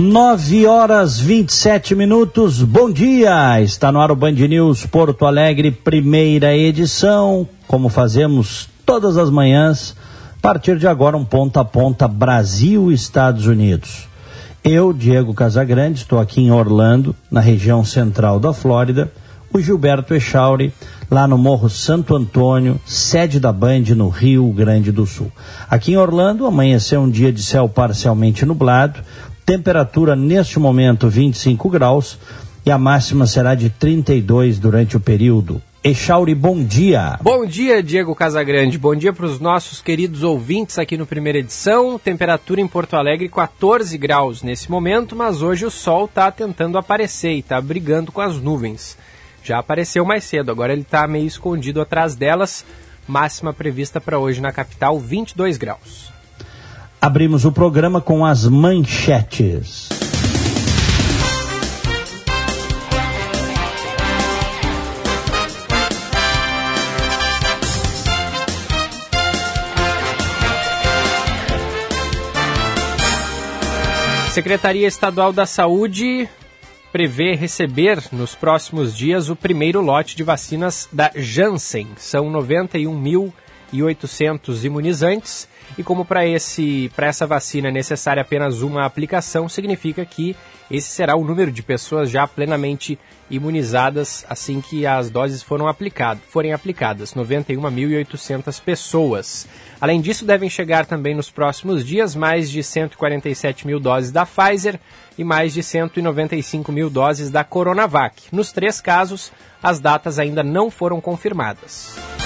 Nove horas vinte e sete minutos. Bom dia. Está no ar o Band News Porto Alegre, primeira edição. Como fazemos todas as manhãs, a partir de agora um ponta a ponta Brasil Estados Unidos. Eu, Diego Casagrande, estou aqui em Orlando, na região central da Flórida. O Gilberto Echauri, lá no Morro Santo Antônio, sede da Band no Rio Grande do Sul. Aqui em Orlando, amanheceu um dia de céu parcialmente nublado, Temperatura neste momento 25 graus e a máxima será de 32 durante o período. Echauri, bom dia. Bom dia, Diego Casagrande. Bom dia para os nossos queridos ouvintes aqui no primeira edição. Temperatura em Porto Alegre 14 graus nesse momento, mas hoje o sol está tentando aparecer e está brigando com as nuvens. Já apareceu mais cedo, agora ele está meio escondido atrás delas. Máxima prevista para hoje na capital 22 graus. Abrimos o programa com as manchetes. Secretaria Estadual da Saúde prevê receber nos próximos dias o primeiro lote de vacinas da Janssen. São 91.800 imunizantes e como para esse para essa vacina é necessária apenas uma aplicação, significa que esse será o número de pessoas já plenamente imunizadas assim que as doses foram aplicadas, forem aplicadas, 91.800 pessoas. Além disso, devem chegar também nos próximos dias mais de 147 mil doses da Pfizer e mais de 195 mil doses da Coronavac. Nos três casos, as datas ainda não foram confirmadas.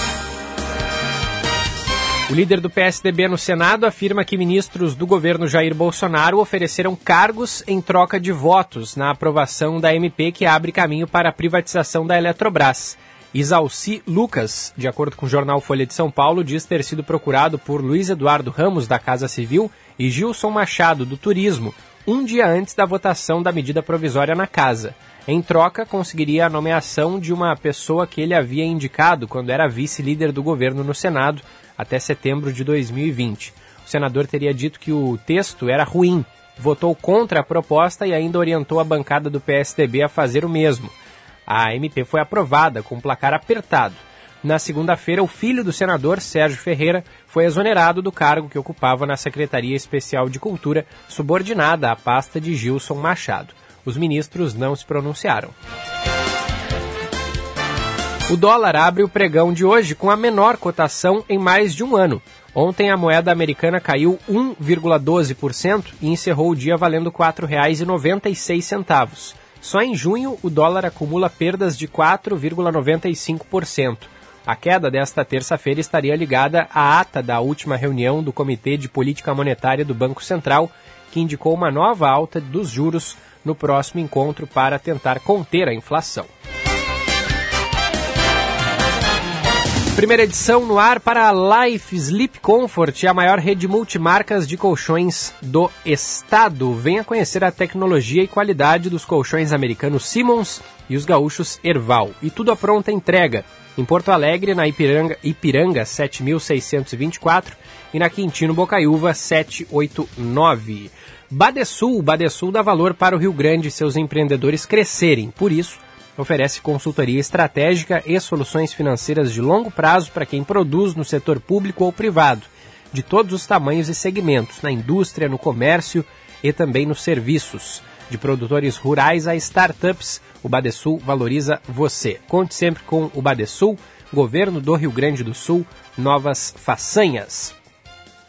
O líder do PSDB no Senado afirma que ministros do governo Jair Bolsonaro ofereceram cargos em troca de votos na aprovação da MP que abre caminho para a privatização da Eletrobras. Isalci Lucas, de acordo com o jornal Folha de São Paulo, diz ter sido procurado por Luiz Eduardo Ramos, da Casa Civil, e Gilson Machado, do Turismo, um dia antes da votação da medida provisória na casa. Em troca, conseguiria a nomeação de uma pessoa que ele havia indicado quando era vice-líder do governo no Senado, até setembro de 2020. O senador teria dito que o texto era ruim, votou contra a proposta e ainda orientou a bancada do PSDB a fazer o mesmo. A MP foi aprovada com placar apertado. Na segunda-feira, o filho do senador, Sérgio Ferreira, foi exonerado do cargo que ocupava na Secretaria Especial de Cultura, subordinada à pasta de Gilson Machado. Os ministros não se pronunciaram. O dólar abre o pregão de hoje com a menor cotação em mais de um ano. Ontem a moeda americana caiu 1,12% e encerrou o dia valendo R$ 4,96. Só em junho o dólar acumula perdas de 4,95%. A queda desta terça-feira estaria ligada à ata da última reunião do Comitê de Política Monetária do Banco Central, que indicou uma nova alta dos juros no próximo encontro para tentar conter a inflação. Primeira edição no ar para a Life Sleep Comfort, a maior rede multimarcas de colchões do estado. Venha conhecer a tecnologia e qualidade dos colchões americanos Simmons e os gaúchos Erval. E tudo à pronta entrega. Em Porto Alegre, na Ipiranga, Ipiranga 7624 e na Quintino Bocaiúva 789. Badesul, Badesul dá valor para o Rio Grande e seus empreendedores crescerem. Por isso, oferece consultoria estratégica e soluções financeiras de longo prazo para quem produz no setor público ou privado, de todos os tamanhos e segmentos, na indústria, no comércio e também nos serviços. De produtores rurais a startups, o Badesul valoriza você. Conte sempre com o Badesul, governo do Rio Grande do Sul, novas façanhas.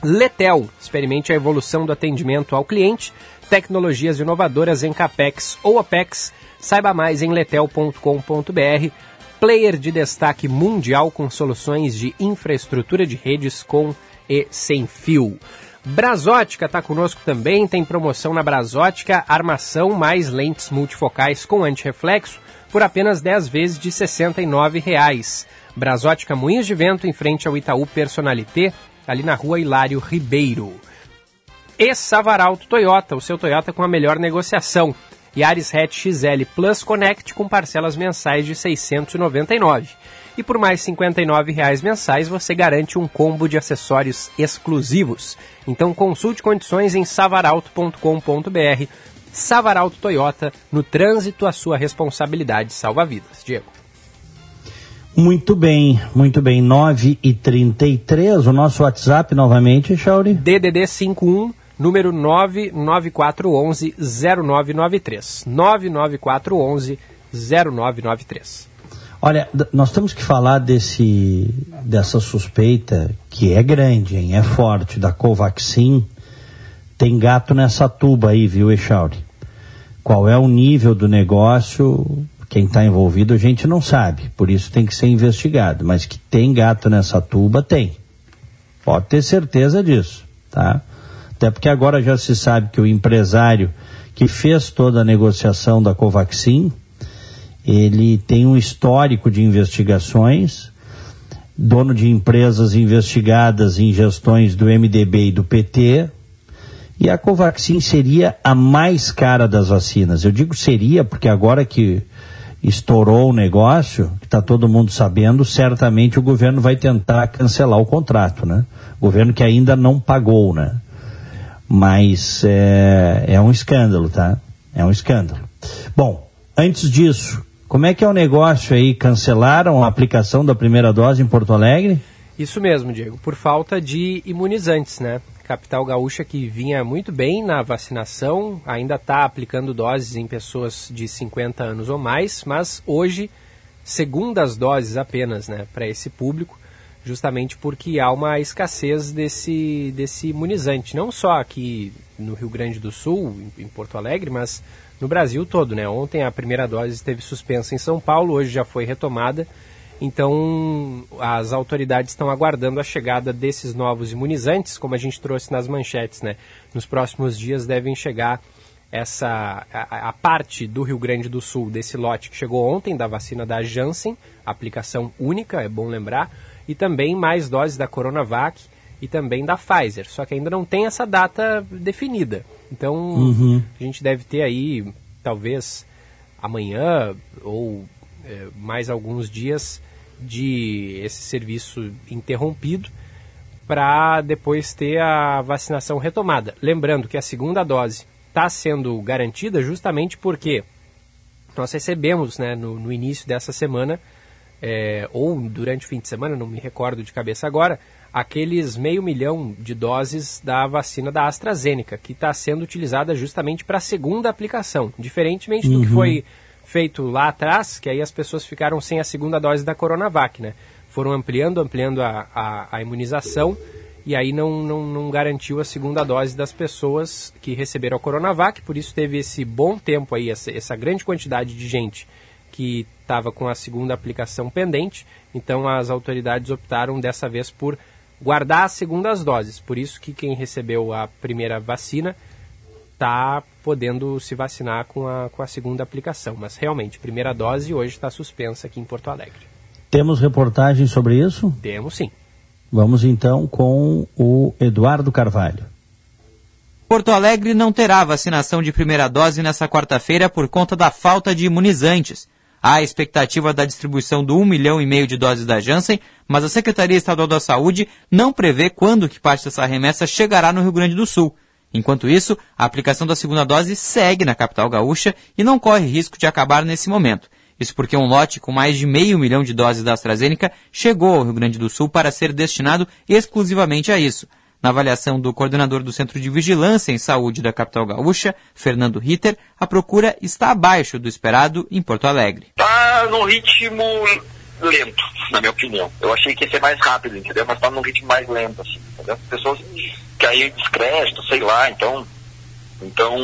Letel, experimente a evolução do atendimento ao cliente, tecnologias inovadoras em CAPEX ou OPEX, Saiba mais em letel.com.br. Player de destaque mundial com soluções de infraestrutura de redes com e sem fio. Brasótica está conosco também, tem promoção na Brasótica, armação mais lentes multifocais com antirreflexo por apenas 10 vezes de R$ 69,00. Brasótica Moinhos de Vento, em frente ao Itaú Personalité, ali na rua Hilário Ribeiro. E Savaralto Toyota, o seu Toyota com a melhor negociação. Yaris Hatch XL Plus Connect com parcelas mensais de 699. E por mais R$ 59,00 mensais você garante um combo de acessórios exclusivos. Então consulte condições em savaralto.com.br. Savaralto Toyota, no trânsito a sua responsabilidade salva vidas. Diego. Muito bem, muito bem. 9 e 33 o nosso WhatsApp novamente, Chauri. DDD 51 número 99411 0993. 99411 0993. Olha, nós temos que falar desse, dessa suspeita que é grande, hein? é forte, da Covaxin. Tem gato nessa tuba aí, viu, Echauri? Qual é o nível do negócio? Quem está envolvido a gente não sabe, por isso tem que ser investigado. Mas que tem gato nessa tuba, tem. Pode ter certeza disso, tá? Até porque agora já se sabe que o empresário que fez toda a negociação da Covaxin, ele tem um histórico de investigações, dono de empresas investigadas em gestões do MDB e do PT, e a Covaxin seria a mais cara das vacinas. Eu digo seria porque agora que estourou o negócio, que está todo mundo sabendo, certamente o governo vai tentar cancelar o contrato, né? Governo que ainda não pagou, né? Mas é, é um escândalo, tá? É um escândalo. Bom, antes disso, como é que é o negócio aí? Cancelaram a aplicação da primeira dose em Porto Alegre? Isso mesmo, Diego, por falta de imunizantes, né? Capital Gaúcha que vinha muito bem na vacinação, ainda está aplicando doses em pessoas de 50 anos ou mais, mas hoje, segundas doses apenas, né, para esse público justamente porque há uma escassez desse, desse imunizante, não só aqui no Rio Grande do Sul, em Porto Alegre, mas no Brasil todo. Né? Ontem a primeira dose esteve suspensa em São Paulo, hoje já foi retomada. Então, as autoridades estão aguardando a chegada desses novos imunizantes, como a gente trouxe nas manchetes, né? Nos próximos dias devem chegar essa a, a, parte do Rio Grande do Sul desse lote que chegou ontem da vacina da Janssen, aplicação única, é bom lembrar e também mais doses da Coronavac e também da Pfizer. Só que ainda não tem essa data definida. Então uhum. a gente deve ter aí, talvez amanhã ou é, mais alguns dias de esse serviço interrompido para depois ter a vacinação retomada. Lembrando que a segunda dose está sendo garantida justamente porque nós recebemos né, no, no início dessa semana é, ou durante o fim de semana, não me recordo de cabeça agora, aqueles meio milhão de doses da vacina da AstraZeneca, que está sendo utilizada justamente para a segunda aplicação, diferentemente uhum. do que uhum. foi feito lá atrás, que aí as pessoas ficaram sem a segunda dose da Coronavac, né? Foram ampliando, ampliando a, a, a imunização e aí não, não, não, garantiu a segunda dose das pessoas que receberam a Coronavac, por isso teve esse bom tempo aí, essa, essa grande quantidade de gente que estava com a segunda aplicação pendente, então as autoridades optaram dessa vez por guardar as segundas doses. Por isso que quem recebeu a primeira vacina está podendo se vacinar com a, com a segunda aplicação. Mas realmente, primeira dose hoje está suspensa aqui em Porto Alegre. Temos reportagem sobre isso? Temos sim. Vamos então com o Eduardo Carvalho. Porto Alegre não terá vacinação de primeira dose nessa quarta-feira por conta da falta de imunizantes. Há a expectativa da distribuição do 1 milhão e meio de doses da Janssen, mas a Secretaria Estadual da Saúde não prevê quando que parte dessa remessa chegará no Rio Grande do Sul. Enquanto isso, a aplicação da segunda dose segue na capital gaúcha e não corre risco de acabar nesse momento. Isso porque um lote com mais de meio milhão de doses da AstraZeneca chegou ao Rio Grande do Sul para ser destinado exclusivamente a isso. Na avaliação do coordenador do Centro de Vigilância em Saúde da capital gaúcha, Fernando Ritter, a procura está abaixo do esperado em Porto Alegre. Está num ritmo lento, na minha opinião. Eu achei que ia ser mais rápido, entendeu? Mas está num ritmo mais lento, assim, entendeu? Pessoas caíram descrédito, sei lá, então então,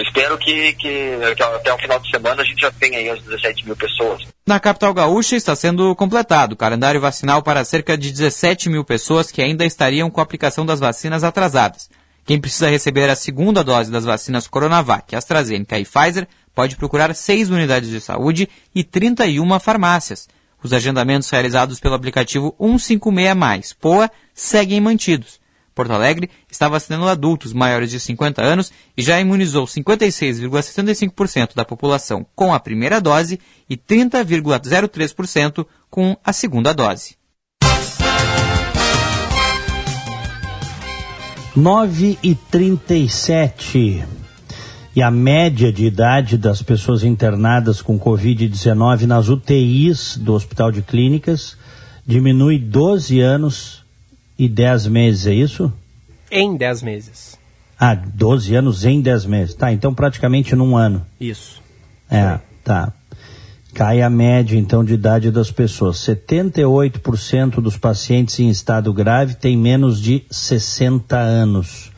espero que, que, que, até o final de semana a gente já tenha aí as 17 mil pessoas. Na capital gaúcha está sendo completado o calendário vacinal para cerca de 17 mil pessoas que ainda estariam com a aplicação das vacinas atrasadas. Quem precisa receber a segunda dose das vacinas Coronavac, AstraZeneca e Pfizer pode procurar seis unidades de saúde e 31 farmácias. Os agendamentos realizados pelo aplicativo 156 Poa seguem mantidos. Porto Alegre está vacinando adultos maiores de 50 anos e já imunizou 56,75% da população com a primeira dose e 30,03% com a segunda dose. 9 e 37 e a média de idade das pessoas internadas com Covid-19 nas UTIs do Hospital de Clínicas diminui 12 anos e 10 meses, é isso? Em 10 meses. Ah, 12 anos em 10 meses. Tá, então praticamente num ano. Isso. É, tá. Cai a média, então, de idade das pessoas. 78% dos pacientes em estado grave têm menos de 60 anos.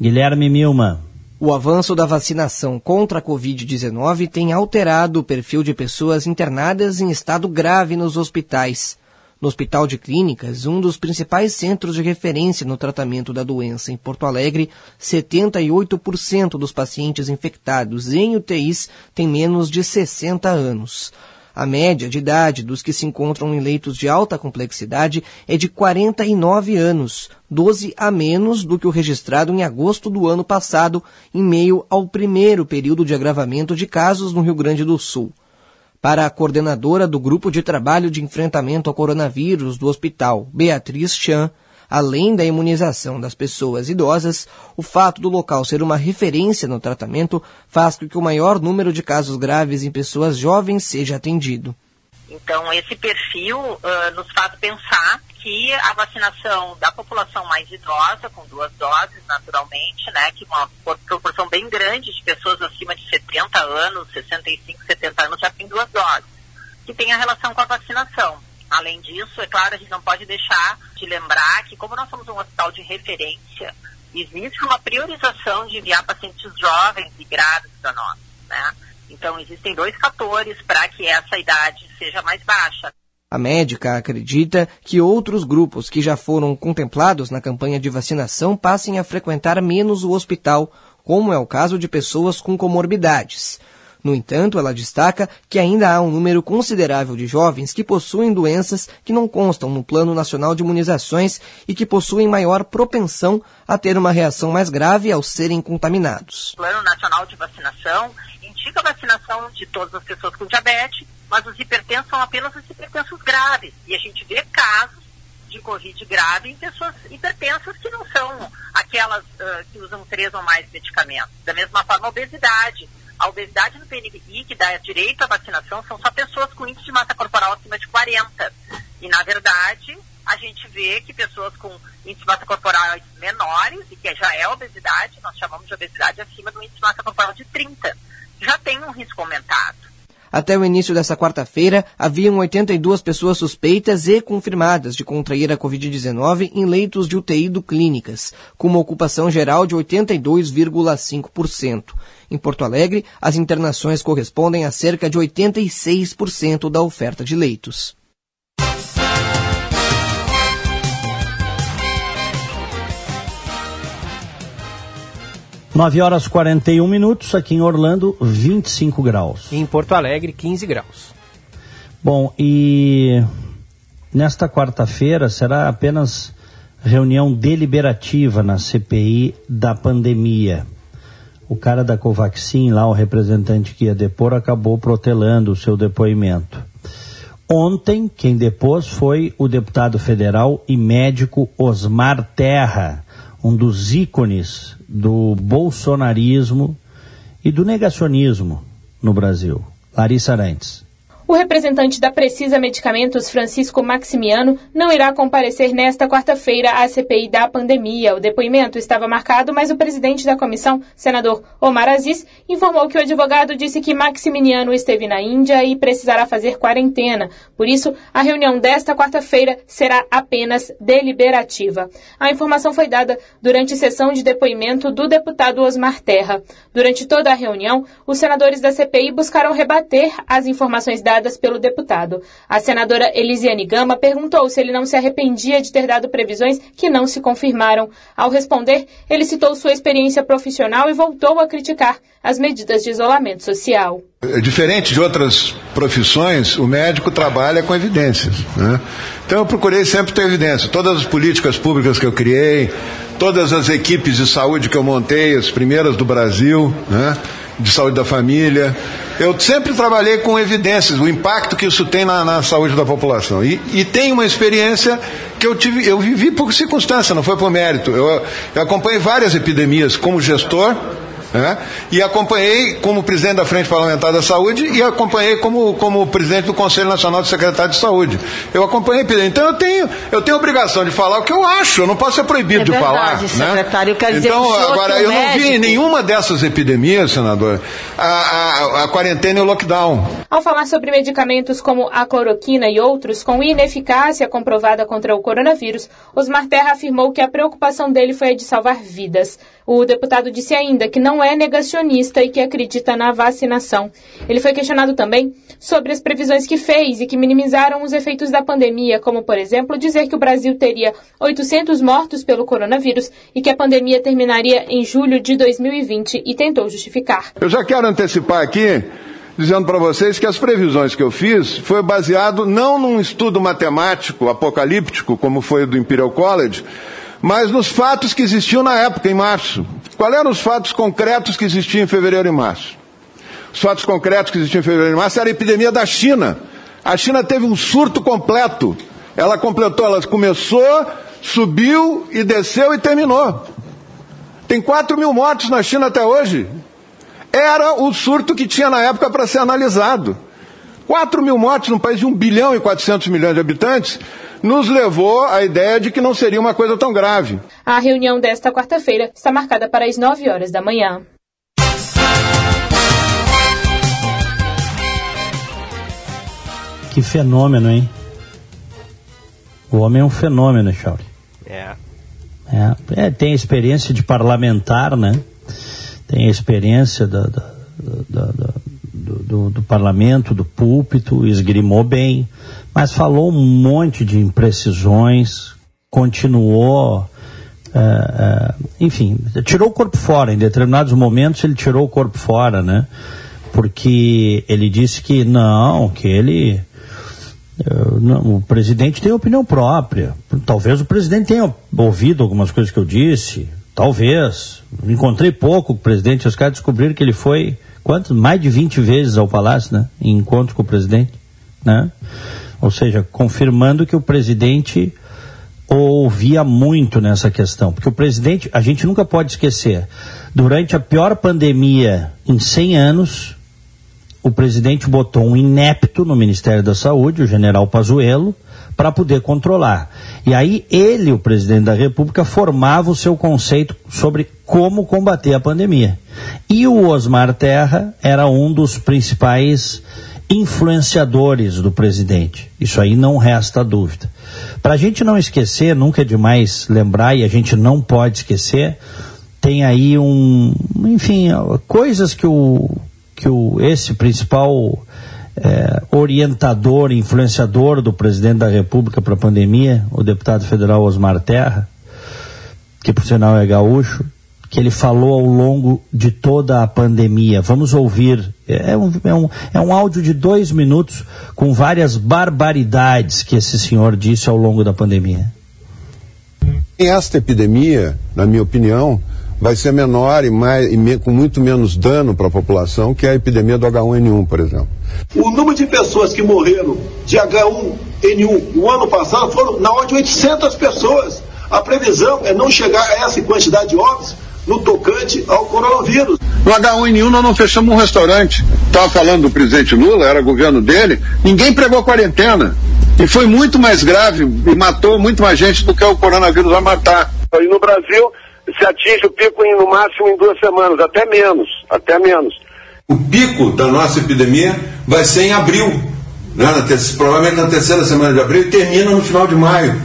Guilherme Milma. O avanço da vacinação contra a Covid-19 tem alterado o perfil de pessoas internadas em estado grave nos hospitais. No Hospital de Clínicas, um dos principais centros de referência no tratamento da doença em Porto Alegre, 78% dos pacientes infectados em UTIs têm menos de 60 anos. A média de idade dos que se encontram em leitos de alta complexidade é de 49 anos, 12 a menos do que o registrado em agosto do ano passado, em meio ao primeiro período de agravamento de casos no Rio Grande do Sul. Para a coordenadora do Grupo de Trabalho de Enfrentamento ao Coronavírus do hospital, Beatriz Chan, além da imunização das pessoas idosas, o fato do local ser uma referência no tratamento faz com que o maior número de casos graves em pessoas jovens seja atendido. Então, esse perfil uh, nos faz pensar que a vacinação da população mais idosa, com duas doses, naturalmente, né, que uma proporção bem grande de pessoas acima de 70 anos, 65, 70 anos já tem duas doses, que tem a relação com a vacinação. Além disso, é claro, a gente não pode deixar de lembrar que, como nós somos um hospital de referência, existe uma priorização de enviar pacientes jovens e grávidos para nós, né? Então, existem dois fatores para que essa idade seja mais baixa. A médica acredita que outros grupos que já foram contemplados na campanha de vacinação passem a frequentar menos o hospital, como é o caso de pessoas com comorbidades. No entanto, ela destaca que ainda há um número considerável de jovens que possuem doenças que não constam no Plano Nacional de Imunizações e que possuem maior propensão a ter uma reação mais grave ao serem contaminados. O Plano Nacional de Vacinação indica a vacinação de todas as pessoas com diabetes, mas os hipertensos são apenas os hipertensos graves. E a gente vê casos de Covid grave em pessoas hipertensas que não são aquelas uh, que usam três ou mais medicamentos. Da mesma forma, a obesidade. A obesidade no PNI, que dá direito à vacinação, são só pessoas com índice de massa corporal acima de 40. E, na verdade, a gente vê que pessoas com índice de massa corporal menores, e que já é obesidade, nós chamamos de obesidade acima do índice de massa corporal de 30, já tem um risco aumentado. Até o início dessa quarta-feira, haviam 82 pessoas suspeitas e confirmadas de contrair a Covid-19 em leitos de UTI do Clínicas, com uma ocupação geral de 82,5%. Em Porto Alegre, as internações correspondem a cerca de 86% da oferta de leitos. 9 horas 41 minutos, aqui em Orlando, 25 graus. E em Porto Alegre, 15 graus. Bom, e nesta quarta-feira será apenas reunião deliberativa na CPI da pandemia. O cara da Covaxin, lá o representante que ia depor, acabou protelando o seu depoimento. Ontem, quem depôs foi o deputado federal e médico Osmar Terra, um dos ícones do bolsonarismo e do negacionismo no Brasil. Larissa Arantes. O representante da Precisa Medicamentos, Francisco Maximiano, não irá comparecer nesta quarta-feira à CPI da pandemia. O depoimento estava marcado, mas o presidente da comissão, senador Omar Aziz, informou que o advogado disse que Maximiano esteve na Índia e precisará fazer quarentena. Por isso, a reunião desta quarta-feira será apenas deliberativa. A informação foi dada durante sessão de depoimento do deputado Osmar Terra. Durante toda a reunião, os senadores da CPI buscaram rebater as informações dadas pelo deputado. A senadora Elisiane Gama perguntou se ele não se arrependia de ter dado previsões que não se confirmaram. Ao responder, ele citou sua experiência profissional e voltou a criticar as medidas de isolamento social. É diferente de outras profissões, o médico trabalha com evidências. Né? Então eu procurei sempre ter evidência. Todas as políticas públicas que eu criei, todas as equipes de saúde que eu montei, as primeiras do Brasil, né? De saúde da família. Eu sempre trabalhei com evidências, o impacto que isso tem na, na saúde da população. E, e tem uma experiência que eu, tive, eu vivi por circunstância, não foi por mérito. Eu, eu acompanhei várias epidemias como gestor né? E acompanhei como presidente da Frente Parlamentar da Saúde e acompanhei como, como presidente do Conselho Nacional de Secretário de Saúde. Eu acompanhei, então eu tenho, eu tenho obrigação de falar o que eu acho, eu não posso ser proibido é de verdade, falar. Né? Secretário, né? quer dizer, então, agora, eu médico... não vi em nenhuma dessas epidemias, senador, a, a, a quarentena e o lockdown. Ao falar sobre medicamentos como a cloroquina e outros com ineficácia comprovada contra o coronavírus, Osmar Terra afirmou que a preocupação dele foi a de salvar vidas. O deputado disse ainda que não é negacionista e que acredita na vacinação. Ele foi questionado também sobre as previsões que fez e que minimizaram os efeitos da pandemia, como, por exemplo, dizer que o Brasil teria 800 mortos pelo coronavírus e que a pandemia terminaria em julho de 2020 e tentou justificar. Eu já quero antecipar aqui dizendo para vocês que as previsões que eu fiz foi baseado não num estudo matemático apocalíptico como foi o do Imperial College, mas nos fatos que existiam na época, em março. Quais eram os fatos concretos que existiam em fevereiro e março? Os fatos concretos que existiam em fevereiro e março era a epidemia da China. A China teve um surto completo. Ela completou, ela começou, subiu e desceu e terminou. Tem 4 mil mortes na China até hoje. Era o surto que tinha na época para ser analisado. 4 mil mortes num país de 1 bilhão e 400 milhões de habitantes nos levou à ideia de que não seria uma coisa tão grave. A reunião desta quarta-feira está marcada para as 9 horas da manhã. Que fenômeno, hein? O homem é um fenômeno, Chauri. É. é. É, tem experiência de parlamentar, né? Tem experiência da, da, da, da do, do, parlamento, do púlpito, esgrimou bem, mas falou um monte de imprecisões, continuou, é, é, enfim, tirou o corpo fora. Em determinados momentos ele tirou o corpo fora, né? Porque ele disse que não, que ele. Não, o presidente tem opinião própria. Talvez o presidente tenha ouvido algumas coisas que eu disse. Talvez. Encontrei pouco o presidente. Os caras descobriram que ele foi quantos? Mais de 20 vezes ao Palácio, né? Em encontro com o presidente, né? Ou seja, confirmando que o presidente ouvia muito nessa questão. Porque o presidente, a gente nunca pode esquecer, durante a pior pandemia em 100 anos, o presidente botou um inepto no Ministério da Saúde, o general Pazuello, para poder controlar. E aí ele, o presidente da República, formava o seu conceito sobre como combater a pandemia. E o Osmar Terra era um dos principais influenciadores do presidente. Isso aí não resta dúvida. Para a gente não esquecer, nunca é demais lembrar e a gente não pode esquecer, tem aí um, enfim, coisas que o que o esse principal é, orientador, influenciador do presidente da República para a pandemia, o deputado federal Osmar Terra, que por sinal é gaúcho, que ele falou ao longo de toda a pandemia. Vamos ouvir. É um, é um, é um áudio de dois minutos com várias barbaridades que esse senhor disse ao longo da pandemia. Esta epidemia, na minha opinião, vai ser menor e, mais, e me, com muito menos dano para a população que a epidemia do H1N1, por exemplo. O número de pessoas que morreram de H1N1 no ano passado foram na ordem de 800 pessoas. A previsão é não chegar a essa quantidade de óbitos no tocante ao coronavírus. No H1N1 nós não fechamos um restaurante. Estava falando do presidente Lula, era governo dele, ninguém pregou quarentena. E foi muito mais grave e matou muito mais gente do que o coronavírus vai matar. E no Brasil se atinge o pico em, no máximo em duas semanas, até menos, até menos. O pico da nossa epidemia vai ser em abril, né? na provavelmente na terceira semana de abril e termina no final de maio.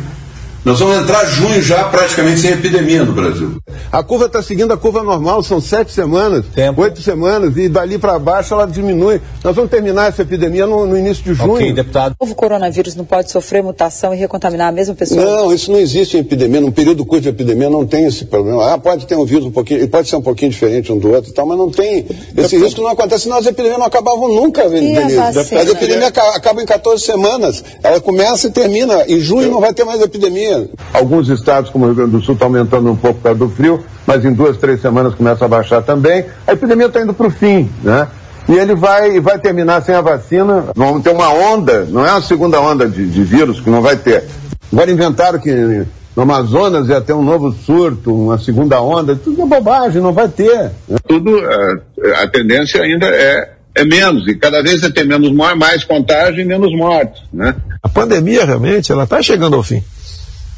Nós vamos entrar junho já praticamente sem epidemia no Brasil. A curva está seguindo a curva normal, são sete semanas, Tempo. oito semanas, e dali para baixo ela diminui. Nós vamos terminar essa epidemia no, no início de junho. Ok, deputado. O novo coronavírus não pode sofrer mutação e recontaminar a mesma pessoa? Não, isso não existe em epidemia. Num período curto de epidemia não tem esse problema. Ah, pode ter um vírus um pouquinho, ele pode ser um pouquinho diferente um do outro e tal, mas não tem. Esse risco não acontece, senão as epidemias não acabavam nunca, Denise. As epidemias aca- acabam em 14 semanas. Ela começa e termina. Em junho não vai ter mais epidemia. Alguns estados, como o Rio Grande do Sul, estão aumentando um pouco por causa do frio, mas em duas, três semanas começa a baixar também. A epidemia está indo para o fim, né? E ele vai, vai terminar sem a vacina. Vamos ter uma onda, não é uma segunda onda de, de vírus que não vai ter. Agora inventaram que no Amazonas ia ter um novo surto, uma segunda onda. Tudo é bobagem, não vai ter. tudo, eh, a tendência ainda é, é menos, e cada vez vai ter menos, mor- mais contágio e menos mortes, né? A pandemia realmente ela está chegando ao fim.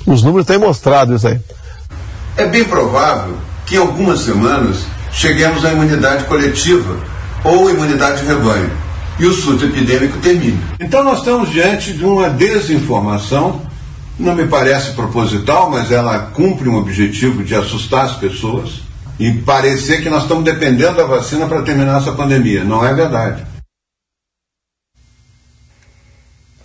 Os números têm mostrado isso aí. É bem provável que em algumas semanas cheguemos à imunidade coletiva ou imunidade de rebanho e o surto epidêmico termine. Então nós estamos diante de uma desinformação, não me parece proposital, mas ela cumpre um objetivo de assustar as pessoas e parecer que nós estamos dependendo da vacina para terminar essa pandemia. Não é verdade.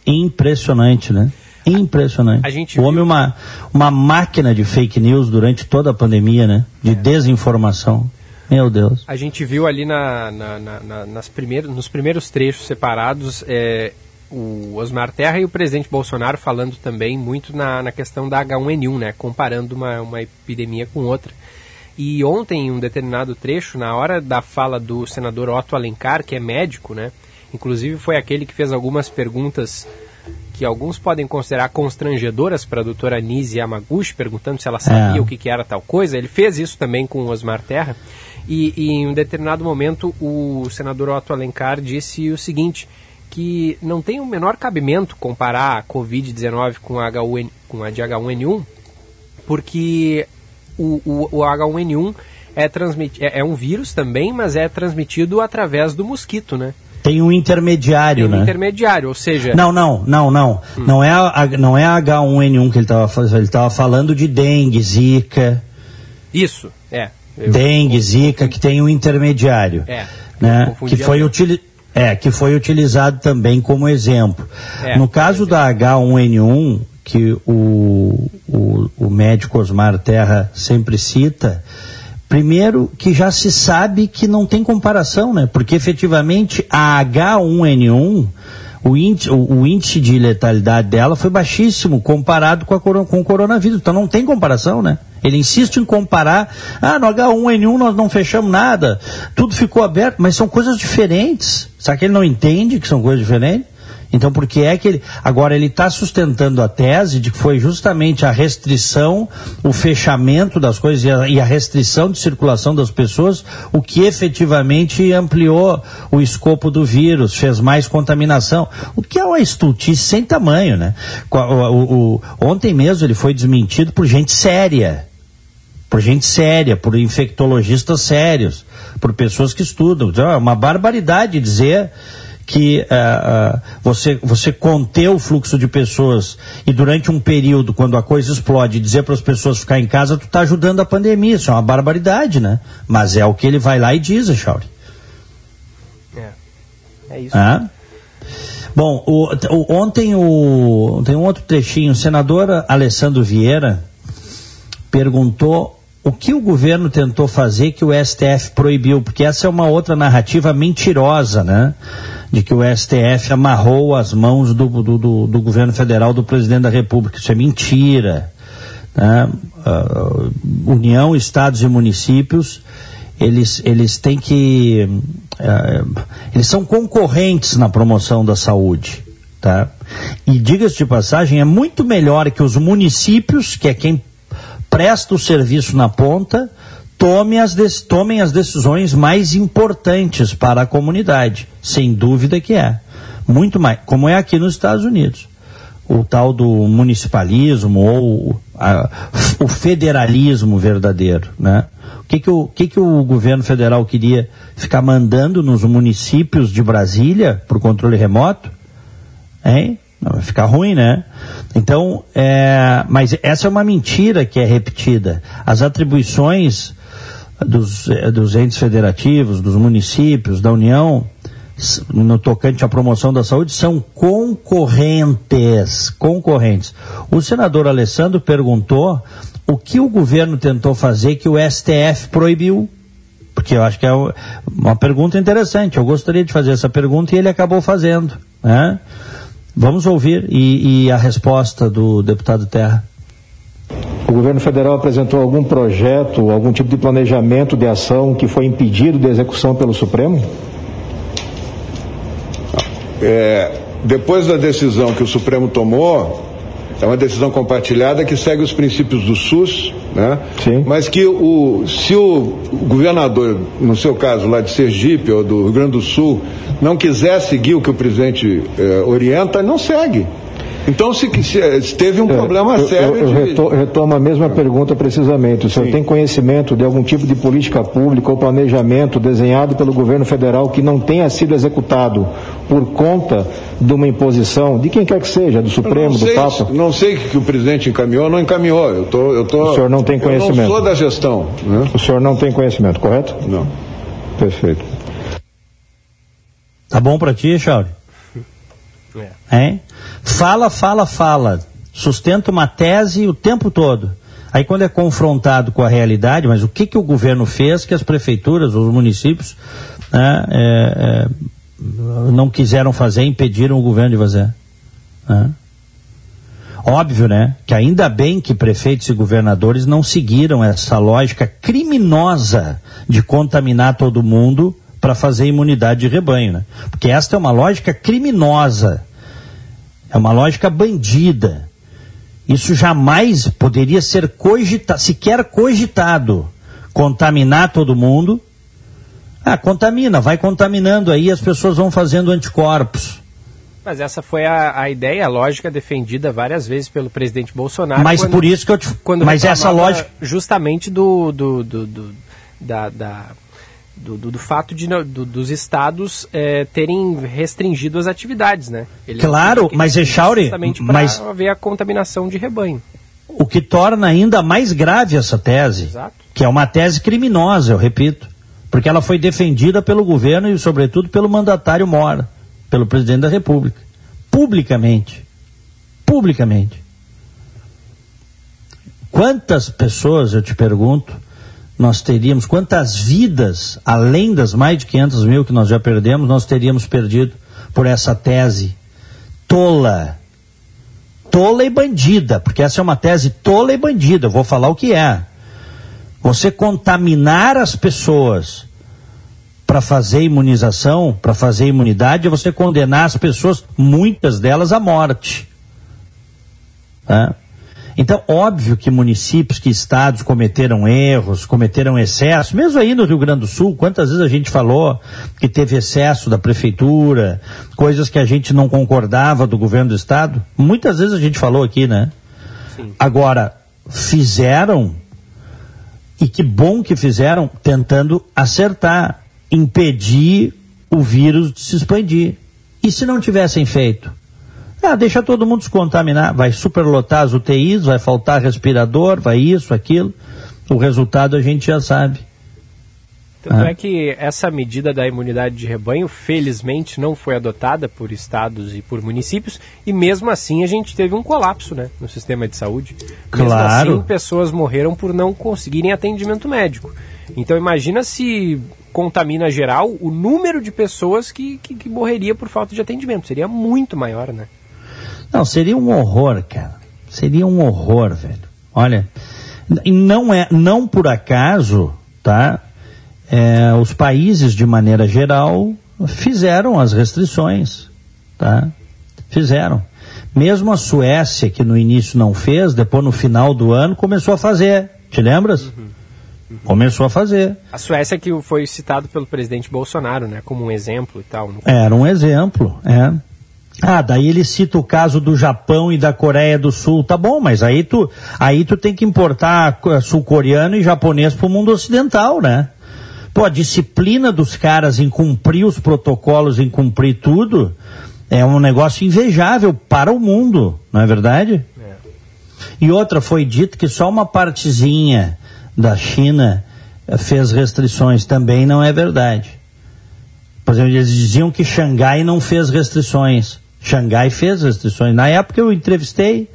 Impressionante, né? Impressionante. A gente o homem é uma, uma máquina de fake news durante toda a pandemia, né? De desinformação. Meu Deus. A gente viu ali na- na- na- nas primeiros, nos primeiros trechos separados é, o Osmar Terra e o presidente Bolsonaro falando também muito na, na questão da H1N1, né? Comparando uma, uma epidemia com outra. E ontem, em um determinado trecho, na hora da fala do senador Otto Alencar, que é médico, né? Inclusive foi aquele que fez algumas perguntas que alguns podem considerar constrangedoras para a doutora Nise Yamaguchi, perguntando se ela sabia É. o que, que era tal coisa. Ele fez isso também com o Osmar Terra. E, e em um determinado momento, o senador Otto Alencar disse o seguinte, que não tem o menor cabimento comparar a Covid-19 com a, H1N com a de H1N1, porque o, o, o H1N1 é, transmiti é, é um vírus também, mas é transmitido através do mosquito, né? Tem um intermediário, Tem um né? intermediário, ou seja... Não, não, não, não. Não é a, não é a H1N1 que ele estava ele estava falando de dengue, zika, Isso, é. Eu- dengue, zika, que tem um intermediário. É, né? Que foi, a- utili é, que foi utilizado também como exemplo. É, no caso da H1N1, que o, o, o médico Osmar Terra sempre cita, primeiro que já se sabe que não tem comparação, né? Porque efetivamente a H1N1, o índice, o, índice de letalidade dela foi baixíssimo comparado com, a, com o coronavírus. Então não tem comparação, né? Ele insiste em comparar. Ah, no H1N1 nós não fechamos nada, tudo ficou aberto, mas são coisas diferentes. Será que ele não entende que são coisas diferentes? Então, por que é que ele. Agora, ele está sustentando a tese de que foi justamente a restrição, o fechamento das coisas e a, e a restrição de circulação das pessoas o que efetivamente ampliou o escopo do vírus, fez mais contaminação. O que é uma estultice sem tamanho, né? O- o- o- ontem mesmo ele foi desmentido por gente séria por gente séria, por infectologistas sérios, por pessoas que estudam. Então, É uma barbaridade dizer que ah, ah, você, você conter o fluxo de pessoas e durante um período, quando a coisa explode, dizer para as pessoas ficar em casa, tu está ajudando a pandemia. Isso é uma barbaridade, né? Mas é o que ele vai lá e diz, Chauri. É isso. Ah? Bom, o- o- ontem o, tem um outro trechinho. O senador Alessandro Vieira perguntou o que o governo tentou fazer que o STF proibiu, porque essa é uma outra narrativa mentirosa, né? De que o STF amarrou as mãos do, do, do- do governo federal, do presidente da República. Isso é mentira. né? Ah, União, estados e municípios, eles, eles têm que. eh, eles são concorrentes na promoção da saúde. Tá? E diga-se de passagem, é muito melhor que os municípios, que é quem presta o serviço na ponta, tome as tomem as decisões mais importantes para a comunidade. Sem dúvida que é. Muito mais, como é aqui nos Estados Unidos. O tal do municipalismo ou a- o federalismo verdadeiro, né? O que que o, o que que o governo federal queria ficar mandando nos municípios de Brasília por controle remoto? Hein? Vai ficar ruim, né? Então, é, mas essa é uma mentira que é repetida. As atribuições dos, eh, dos entes federativos, dos municípios, da União, no tocante à promoção da saúde, são concorrentes. Concorrentes. O senador Alessandro perguntou o que o governo tentou fazer que o STF proibiu. Porque eu acho que é uma pergunta interessante. Eu gostaria de fazer essa pergunta e ele acabou fazendo. Né? Vamos ouvir e, e a resposta do deputado Terra. O governo federal apresentou algum projeto, algum tipo de planejamento de ação que foi impedido de execução pelo Supremo? É, depois da decisão que o Supremo tomou, é uma decisão compartilhada que segue os princípios do SUS, né? Mas que o, se o governador, no seu caso lá de Sergipe ou do Rio Grande do Sul, não quiser seguir o que o presidente eh, orienta, não segue. Então, se, se, se teve um problema É, eu, sério. eu, eu de- reto- retomo a mesma pergunta precisamente. O senhor tem conhecimento de algum tipo de política pública ou planejamento desenhado pelo governo federal que não tenha sido executado por conta de uma imposição, de quem quer que seja, do Supremo, do Papa? Não sei o que o presidente encaminhou ou não encaminhou. Eu tô, eu tô, O senhor não tem Eu conhecimento? não sou da gestão. Né? O senhor não tem conhecimento, correto? Não. Perfeito. Tá bom pra ti, Chauri? Hein? Fala, fala, fala. Sustenta uma tese o tempo todo. Aí quando é confrontado com a realidade, mas o que, que o governo fez que as prefeituras, os municípios, né, é, é, não quiseram fazer, impediram o governo de fazer? né? Óbvio, né? Que ainda bem que prefeitos e governadores não seguiram essa lógica criminosa de contaminar todo mundo para fazer imunidade de rebanho, né? Porque esta é uma lógica criminosa, é uma lógica bandida. Isso jamais poderia ser cogitado, sequer cogitado, contaminar todo mundo. Ah, contamina, vai contaminando aí, as pessoas vão fazendo anticorpos. Mas essa foi a, a ideia, a lógica defendida várias vezes pelo presidente Bolsonaro. Mas por isso que eu te- quando mas essa lógica- justamente do do, do, do- da, da- do, do- do fato de do- dos estados eh, terem restringido as atividades, né? Claro, mas, Echauri, justamente mas- haver a contaminação de rebanho. O que torna ainda mais grave essa tese, Exato. que é uma tese criminosa, eu repito, porque ela foi defendida pelo governo e, sobretudo, pelo mandatário Mora, pelo presidente da República, publicamente. Publicamente. Quantas pessoas, eu te pergunto, nós teríamos, quantas vidas, além das mais de 500 mil que nós já perdemos, nós teríamos perdido por essa tese tola, tola e bandida, porque essa é uma tese tola e bandida, eu vou falar o que é. Você contaminar as pessoas para fazer imunização, para fazer imunidade, é você condenar as pessoas, muitas delas, à morte. Tá? Então, óbvio que municípios, que estados cometeram erros, cometeram excesso, mesmo aí no Rio Grande do Sul, quantas vezes a gente falou que teve excesso da prefeitura, coisas que a gente não concordava do governo do estado, muitas vezes a gente falou aqui, né? Agora, fizeram, e que bom que fizeram, tentando acertar, impedir o vírus de se expandir. E se não tivessem feito? Ah, deixa todo mundo se contaminar, vai superlotar as UTIs, vai faltar respirador, vai isso, aquilo. O resultado a gente já sabe. Tanto Ah. é que essa medida da imunidade de rebanho, felizmente, não foi adotada por estados e por municípios, e mesmo assim a gente teve um colapso né, no sistema de saúde. Mesmo Claro. assim, pessoas morreram por não conseguirem atendimento médico. Então imagina se contamina geral o número de pessoas que, que, que morreria por falta de atendimento. Seria muito maior, né? Não, seria um horror, cara. Seria um horror, velho. Olha, não é, não por acaso, tá? É, os países, de maneira geral, fizeram as restrições, tá? Fizeram. Mesmo a Suécia, que no início não fez, depois no final do ano começou a fazer. Te lembras? Começou a fazer. A Suécia que foi citado pelo presidente Bolsonaro, né, como um exemplo e tal. Era um exemplo, é. Ah, daí ele cita o caso do Japão e da Coreia do Sul. Tá bom, mas aí tu, aí tu tem que importar sul-coreano e japonês pro mundo ocidental, né? Pô, a disciplina dos caras em cumprir os protocolos, em cumprir tudo, É um negócio invejável para o mundo, não é verdade? É. E outra, foi dito que só uma partezinha da China fez restrições. Também não é verdade. Por exemplo, eles diziam que Xangai não fez restrições. Xangai fez restrições. Na época eu entrevistei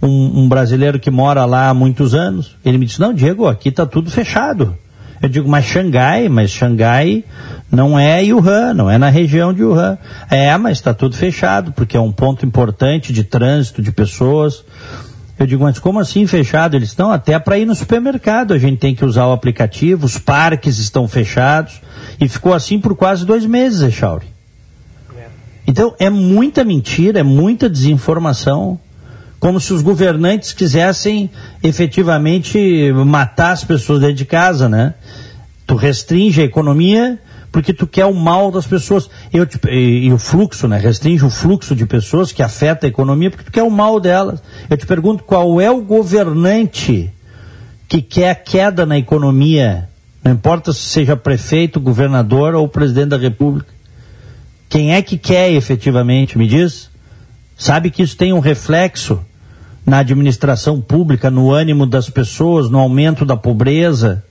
um, um brasileiro que mora lá há muitos anos. Ele me disse, não, Diego, aqui está tudo fechado. Eu digo, mas Xangai, mas Xangai não é Wuhan, não é na região de Wuhan. É, mas está tudo fechado, porque é um ponto importante de trânsito de pessoas. Eu digo, mas como assim fechado? Eles estão até para ir no supermercado, a gente tem que usar o aplicativo, os parques estão fechados. E ficou assim por quase dois meses, Echauri. Então é muita mentira, é muita desinformação, como se os governantes quisessem efetivamente matar as pessoas dentro de casa, né? Tu restringe a economia porque tu quer o mal das pessoas. Eu te, e, e, o fluxo, né? Restringe o fluxo de pessoas que afeta a economia porque tu quer o mal delas. Eu te pergunto qual é o governante que quer a queda na economia, não importa se seja prefeito, governador ou presidente da república. Quem é que quer efetivamente, me diz? Sabe que isso tem um reflexo na administração pública, no ânimo das pessoas, no aumento da pobreza.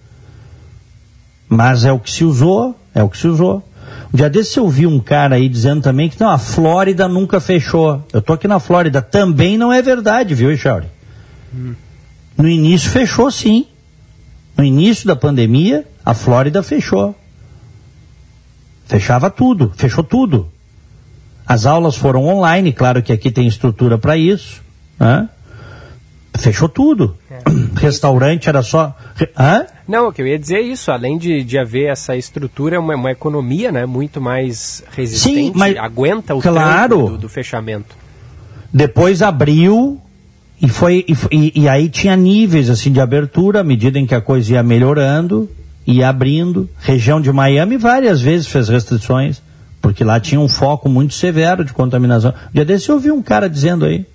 Mas é o que se usou, é o que se usou. Um dia desse eu vi um cara aí dizendo também que não, a Flórida nunca fechou. Eu tô aqui na Flórida. Também não é verdade, viu, Echauri? Hum. No início fechou sim. No início da pandemia, a Flórida fechou. Fechava tudo, fechou tudo. As aulas foram online, claro que aqui tem estrutura para isso. Né? Fechou tudo. É. Restaurante era só. Hã? Não, o que eu ia dizer é isso, além de, de haver essa estrutura, uma, uma economia né, muito mais resistente, Sim, mas, aguenta o claro, do, do, fechamento. Depois abriu e foi e, e, aí tinha níveis assim de abertura à medida em que a coisa ia melhorando, ia abrindo. Região de Miami várias vezes fez restrições, porque lá tinha um foco muito severo de contaminação. Um dia desse eu ouvi um cara dizendo aí,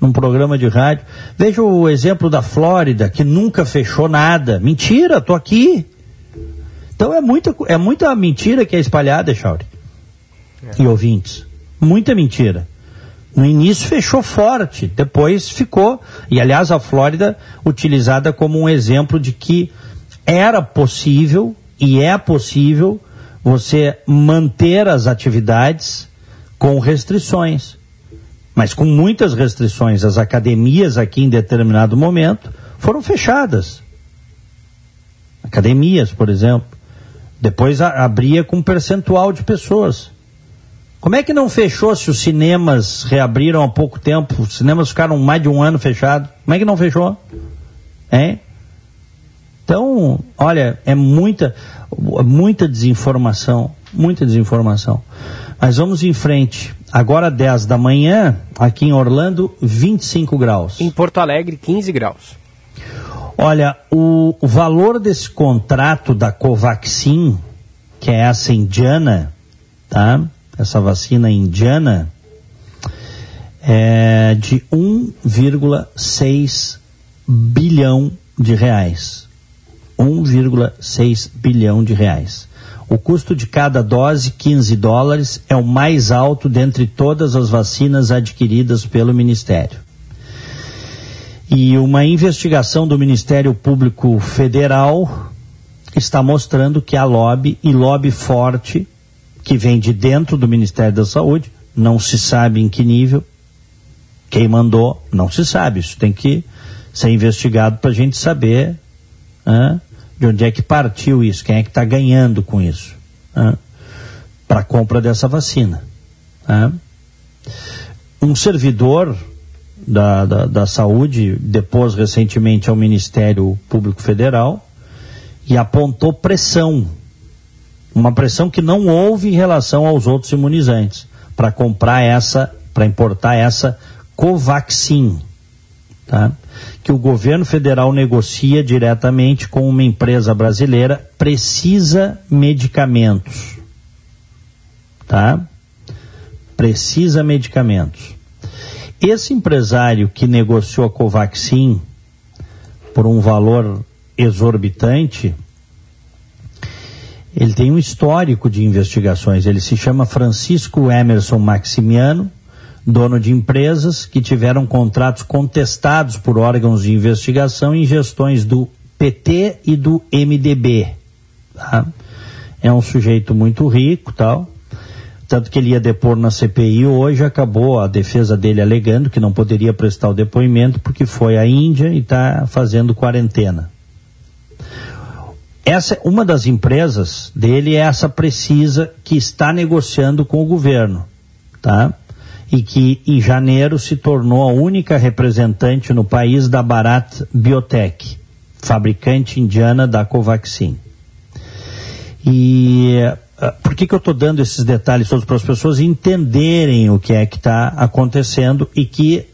num programa de rádio. Veja o exemplo da Flórida, que nunca fechou nada. Mentira, tô aqui. Então é muita, é muita mentira que é espalhada, Chauri. É. E ouvintes. Muita mentira. No início fechou forte, depois ficou. E aliás, a Flórida utilizada como um exemplo de que era possível e é possível você manter as atividades com restrições mas com muitas restrições. As academias aqui em determinado momento foram fechadas. Academias, por exemplo. Depois a, abria com um percentual de pessoas. Como é que não fechou se os cinemas reabriram há pouco tempo? Os cinemas ficaram mais de um ano fechados. Como é que não fechou? Hein? Então, olha, é muita, muita desinformação, muita desinformação. Mas vamos em frente. Agora 10 da manhã, aqui em Orlando, 25 graus. Em Porto Alegre, 15 graus. Olha, o, o valor desse contrato da Covaxin, que é essa indiana, tá? Essa vacina indiana, é de 1,6 bilhão de reais. 1,6 bilhão de reais. O custo de cada dose, 15 dólares, é o mais alto dentre todas as vacinas adquiridas pelo Ministério. E uma investigação do Ministério Público Federal está mostrando que há lobby e lobby forte que vem de dentro do Ministério da Saúde, não se sabe em que nível, quem mandou, não se sabe, isso tem que ser investigado para a gente saber né, de onde é que partiu isso, quem é que está ganhando com isso, né? para a compra dessa vacina. Né? Um servidor da, da, da saúde depôs recentemente ao Ministério Público Federal e apontou pressão, uma pressão que não houve em relação aos outros imunizantes, para comprar essa, para importar essa Covaxin, tá? Que o governo federal negocia diretamente com uma empresa brasileira, precisa medicamentos. Tá? Precisa medicamentos. Esse empresário que negociou a Covaxin por um valor exorbitante, ele tem um histórico de investigações. Ele se chama Francisco Emerson Maximiano, dono de empresas que tiveram contratos contestados por órgãos de investigação em gestões do PT e do MDB. Tá? É um sujeito muito rico, tal. Tanto que ele ia depor na CPI hoje, acabou a defesa dele alegando que não poderia prestar o depoimento porque foi à Índia e está fazendo quarentena. Essa, uma das empresas dele é essa Precisa que está negociando com o governo, tá? E que em janeiro se tornou a única representante no país da Bharat Biotech, fabricante indiana da Covaxin. E uh, por que, que eu estou dando esses detalhes todos para as pessoas entenderem o que é que está acontecendo e que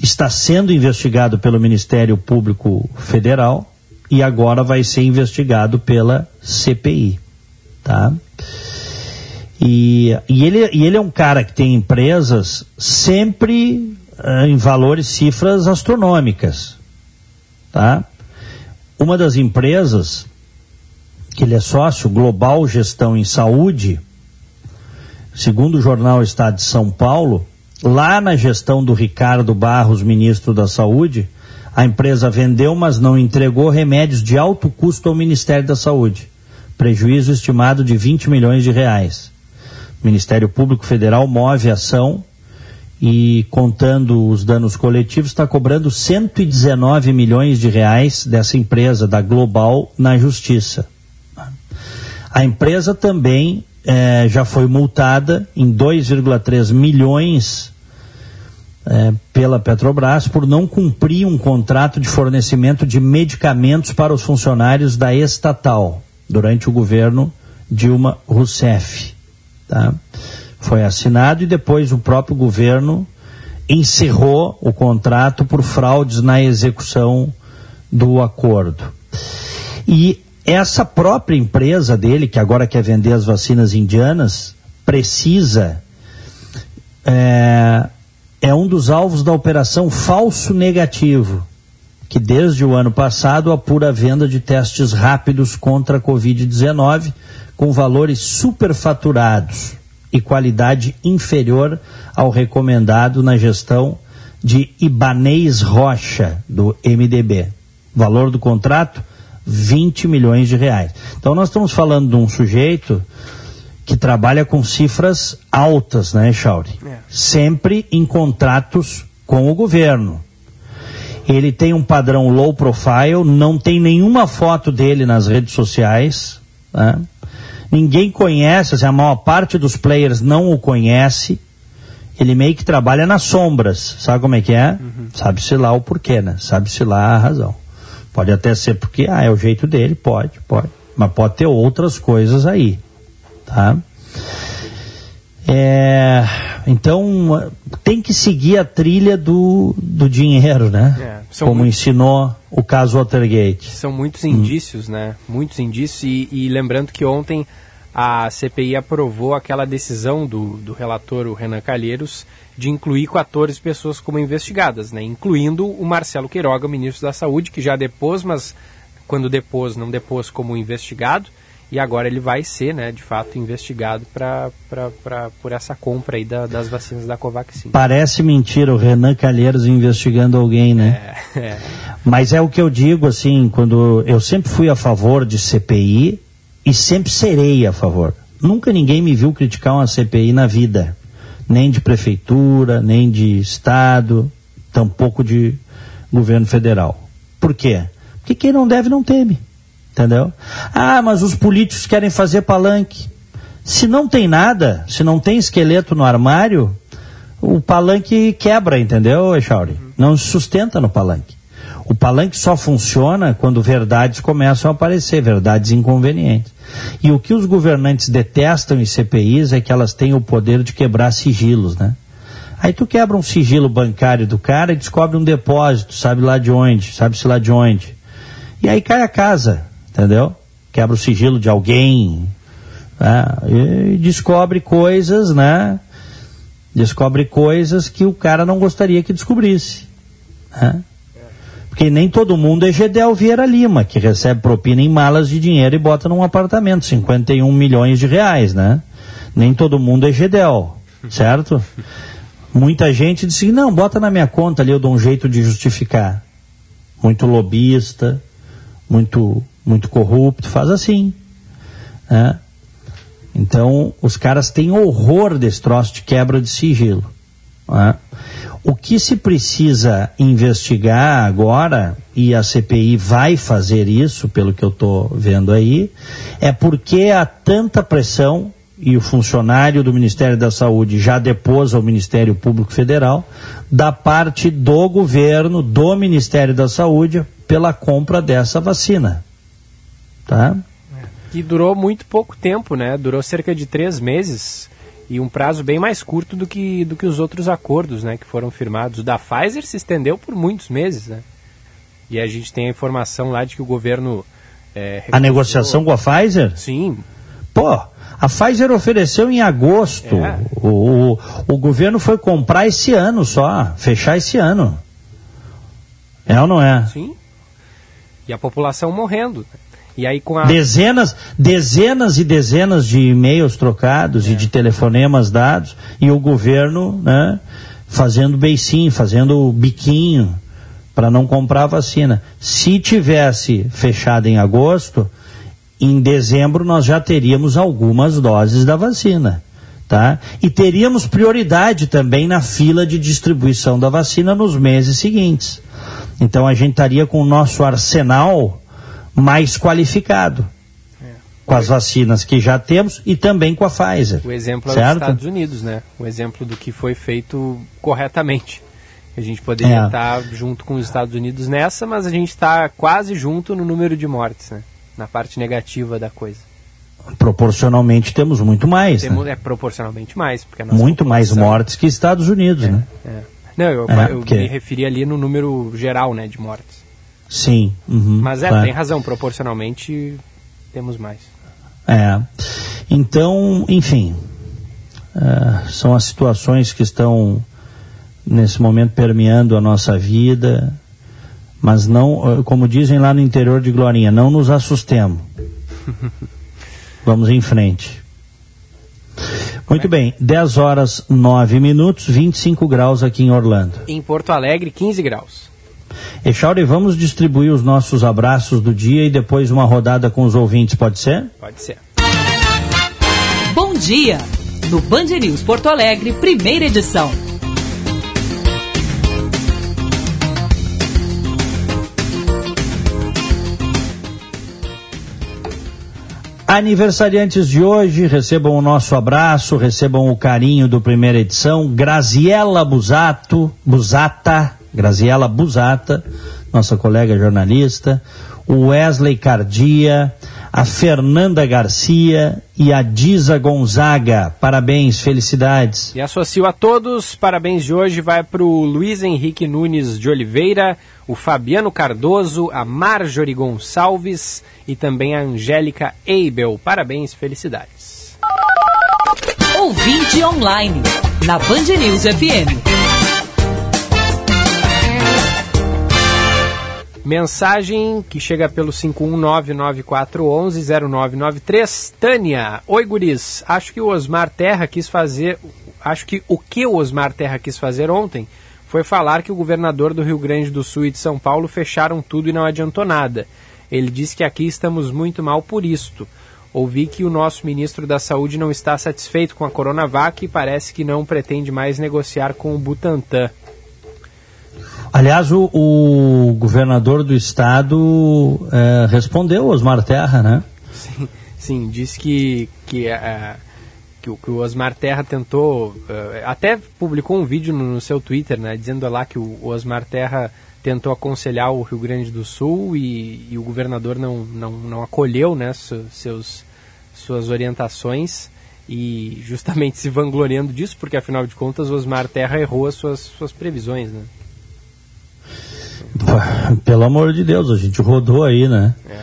está sendo investigado pelo Ministério Público Federal e agora vai ser investigado pela CPI, tá? E, e, ele, e ele é um cara que tem empresas sempre uh, em valores, cifras astronômicas, tá? Uma das empresas que ele é sócio, Global Gestão em Saúde, segundo o jornal Estado de São Paulo, lá na gestão do Ricardo Barros, ministro da Saúde, a empresa vendeu, mas não entregou remédios de alto custo ao Ministério da Saúde. Prejuízo estimado de 20 milhões de reais. O Ministério Público Federal move ação e, contando os danos coletivos, está cobrando 119 milhões de reais dessa empresa, da Global, na Justiça. A empresa também eh, já foi multada em 2,3 milhões é, pela Petrobras por não cumprir um contrato de fornecimento de medicamentos para os funcionários da estatal durante o governo Dilma Rousseff. Tá? Foi assinado e depois o próprio governo encerrou o contrato por fraudes na execução do acordo. E essa própria empresa dele, que agora quer vender as vacinas indianas, precisa é, é um dos alvos da operação Falso Negativo, que desde o ano passado apura a venda de testes rápidos contra a Covid-19 com valores superfaturados e qualidade inferior ao recomendado na gestão de Ibanês Rocha, do MDB. Valor do contrato, 20 milhões de reais. Então nós estamos falando de um sujeito que trabalha com cifras altas, né, Chauri? É. Sempre em contratos com o governo. Ele tem um padrão low profile, não tem nenhuma foto dele nas redes sociais. Né? Ninguém conhece, assim, a maior parte dos players não o conhece. Ele meio que trabalha nas sombras. Sabe como é que é? Uhum. Sabe-se lá o porquê, né? Sabe-se lá a razão. Pode até ser porque, ah, é o jeito dele, pode, pode. Mas pode ter outras coisas aí tá? É, então tem que seguir a trilha do, do dinheiro, né? É, Como muitos, ensinou o caso Watergate. São muitos indícios, hum. né? Muitos indícios e, e, lembrando que ontem a CPI aprovou aquela decisão do, do relator o Renan Calheiros de incluir 14 pessoas como investigadas, né? Incluindo o Marcelo Queiroga, ministro da Saúde, que já depôs, mas quando depôs não depôs como investigado e agora ele vai ser, né, de fato, investigado pra, pra, pra, por essa compra aí da, das vacinas da Covaxin. Parece mentira o Renan Calheiros investigando alguém, né? É, é. Mas é o que eu digo, assim, quando eu sempre fui a favor de CPI e sempre serei a favor. Nunca ninguém me viu criticar uma CPI na vida, nem de prefeitura, nem de estado, tampouco de governo federal. Por quê? Porque quem não deve não teme. Entendeu? Ah, mas os políticos querem fazer palanque. Se não tem nada, se não tem esqueleto no armário, o palanque quebra, entendeu, Echauri? Não se sustenta no palanque. O palanque só funciona quando verdades começam a aparecer, verdades inconvenientes. E o que os governantes detestam em CPIs é que elas têm o poder de quebrar sigilos, né? Aí tu quebra um sigilo bancário do cara e descobre um depósito, sabe lá de onde, sabe-se lá de onde. E aí cai a casa entendeu? Quebra o sigilo de alguém né? e descobre coisas, né? Descobre coisas que o cara não gostaria que descobrisse. Né? Porque nem todo mundo é Gedel Vieira Lima, que recebe propina em malas de dinheiro e bota num apartamento, 51 milhões de reais, né? Nem todo mundo é Gedel, certo? Muita gente disse, não, bota na minha conta ali, eu dou um jeito de justificar. Muito lobista, muito, muito corrupto, faz assim. Né? Então, os caras têm horror desse troço de quebra de sigilo. Né? O que se precisa investigar agora, e a CPI vai fazer isso, pelo que eu estou vendo aí, é porque há tanta pressão, e o funcionário do Ministério da Saúde já depôs ao Ministério Público Federal, da parte do governo, do Ministério da Saúde, pela compra dessa vacina. Tá? Que durou muito pouco tempo, né? Durou cerca de três meses e um prazo bem mais curto do que, do que os outros acordos né, que foram firmados. O da Pfizer se estendeu por muitos meses, né? E a gente tem a informação lá de que o governo. É, a negociação com a Pfizer? Sim. Pô, a Pfizer ofereceu em agosto. É. O, o, o, governo foi comprar esse ano só, fechar esse ano. É ou não é? Sim. E a população morrendo. E aí com a... Dezenas, dezenas e dezenas de e-mails trocados é. e de telefonemas dados e o governo né, fazendo beicinho, fazendo biquinho para não comprar vacina. Se tivesse fechado em agosto, em dezembro nós já teríamos algumas doses da vacina. Tá? E teríamos prioridade também na fila de distribuição da vacina nos meses seguintes. Então a gente estaria com o nosso arsenal mais qualificado. É. Com as vacinas que já temos e também com a Pfizer. O exemplo certo? é os Estados Unidos, né? O exemplo do que foi feito corretamente. A gente poderia é. estar junto com os Estados Unidos nessa, mas a gente está quase junto no número de mortes, né? Na parte negativa da coisa. Proporcionalmente temos muito mais. Temos, né? É proporcionalmente mais. Porque muito mais mortes que Estados Unidos, é, né? É. Não, eu, é, eu porque... me referi ali no número geral né, de mortes. Sim. Uhum, Mas é, claro. tem razão, proporcionalmente temos mais. É. Então, enfim, uh, são as situações que estão nesse momento permeando a nossa vida, mas não, como dizem lá no interior de Glorinha, não nos assustemos. Vamos em frente. Muito bem, 10 horas 9 minutos, 25 graus aqui em Orlando. Em Porto Alegre, 15 graus. Echauri, vamos distribuir os nossos abraços do dia e depois uma rodada com os ouvintes, pode ser? Pode ser. Bom dia! No Band News Porto Alegre, primeira edição. Aniversariantes de hoje, recebam o nosso abraço, recebam o carinho do primeira edição. Graziela Busato, Busata, Graziela Busata, nossa colega jornalista, o Wesley Cardia, a Fernanda Garcia e a Diza Gonzaga. Parabéns, felicidades. E associo a todos, parabéns de hoje vai para o Luiz Henrique Nunes de Oliveira, o Fabiano Cardoso, a Marjorie Gonçalves e também a Angélica Eibel. Parabéns, felicidades. Ouvinte online, na Band News FM. Mensagem que chega pelo 51994110993. Tânia, oi guris, acho que o Osmar Terra quis fazer, acho que o que o Osmar Terra quis fazer ontem foi falar que o governador do Rio Grande do Sul e de São Paulo fecharam tudo e não adiantou nada. Ele disse que aqui estamos muito mal por isto. Ouvi que o nosso ministro da Saúde não está satisfeito com a Coronavac e parece que não pretende mais negociar com o Butantan. Aliás, o, o governador do estado é, respondeu, Osmar Terra, né? Sim, sim disse que, que, é, que, que, o Osmar Terra tentou, é, até publicou um vídeo no, no, seu Twitter, né, dizendo lá que o, Osmar Terra tentou aconselhar o Rio Grande do Sul e, e o governador não, não, não acolheu né, seus, suas orientações e justamente se vangloriando disso, porque afinal de contas o Osmar Terra errou as suas, suas previsões, né? Pelo amor de Deus, a gente rodou aí, né? É.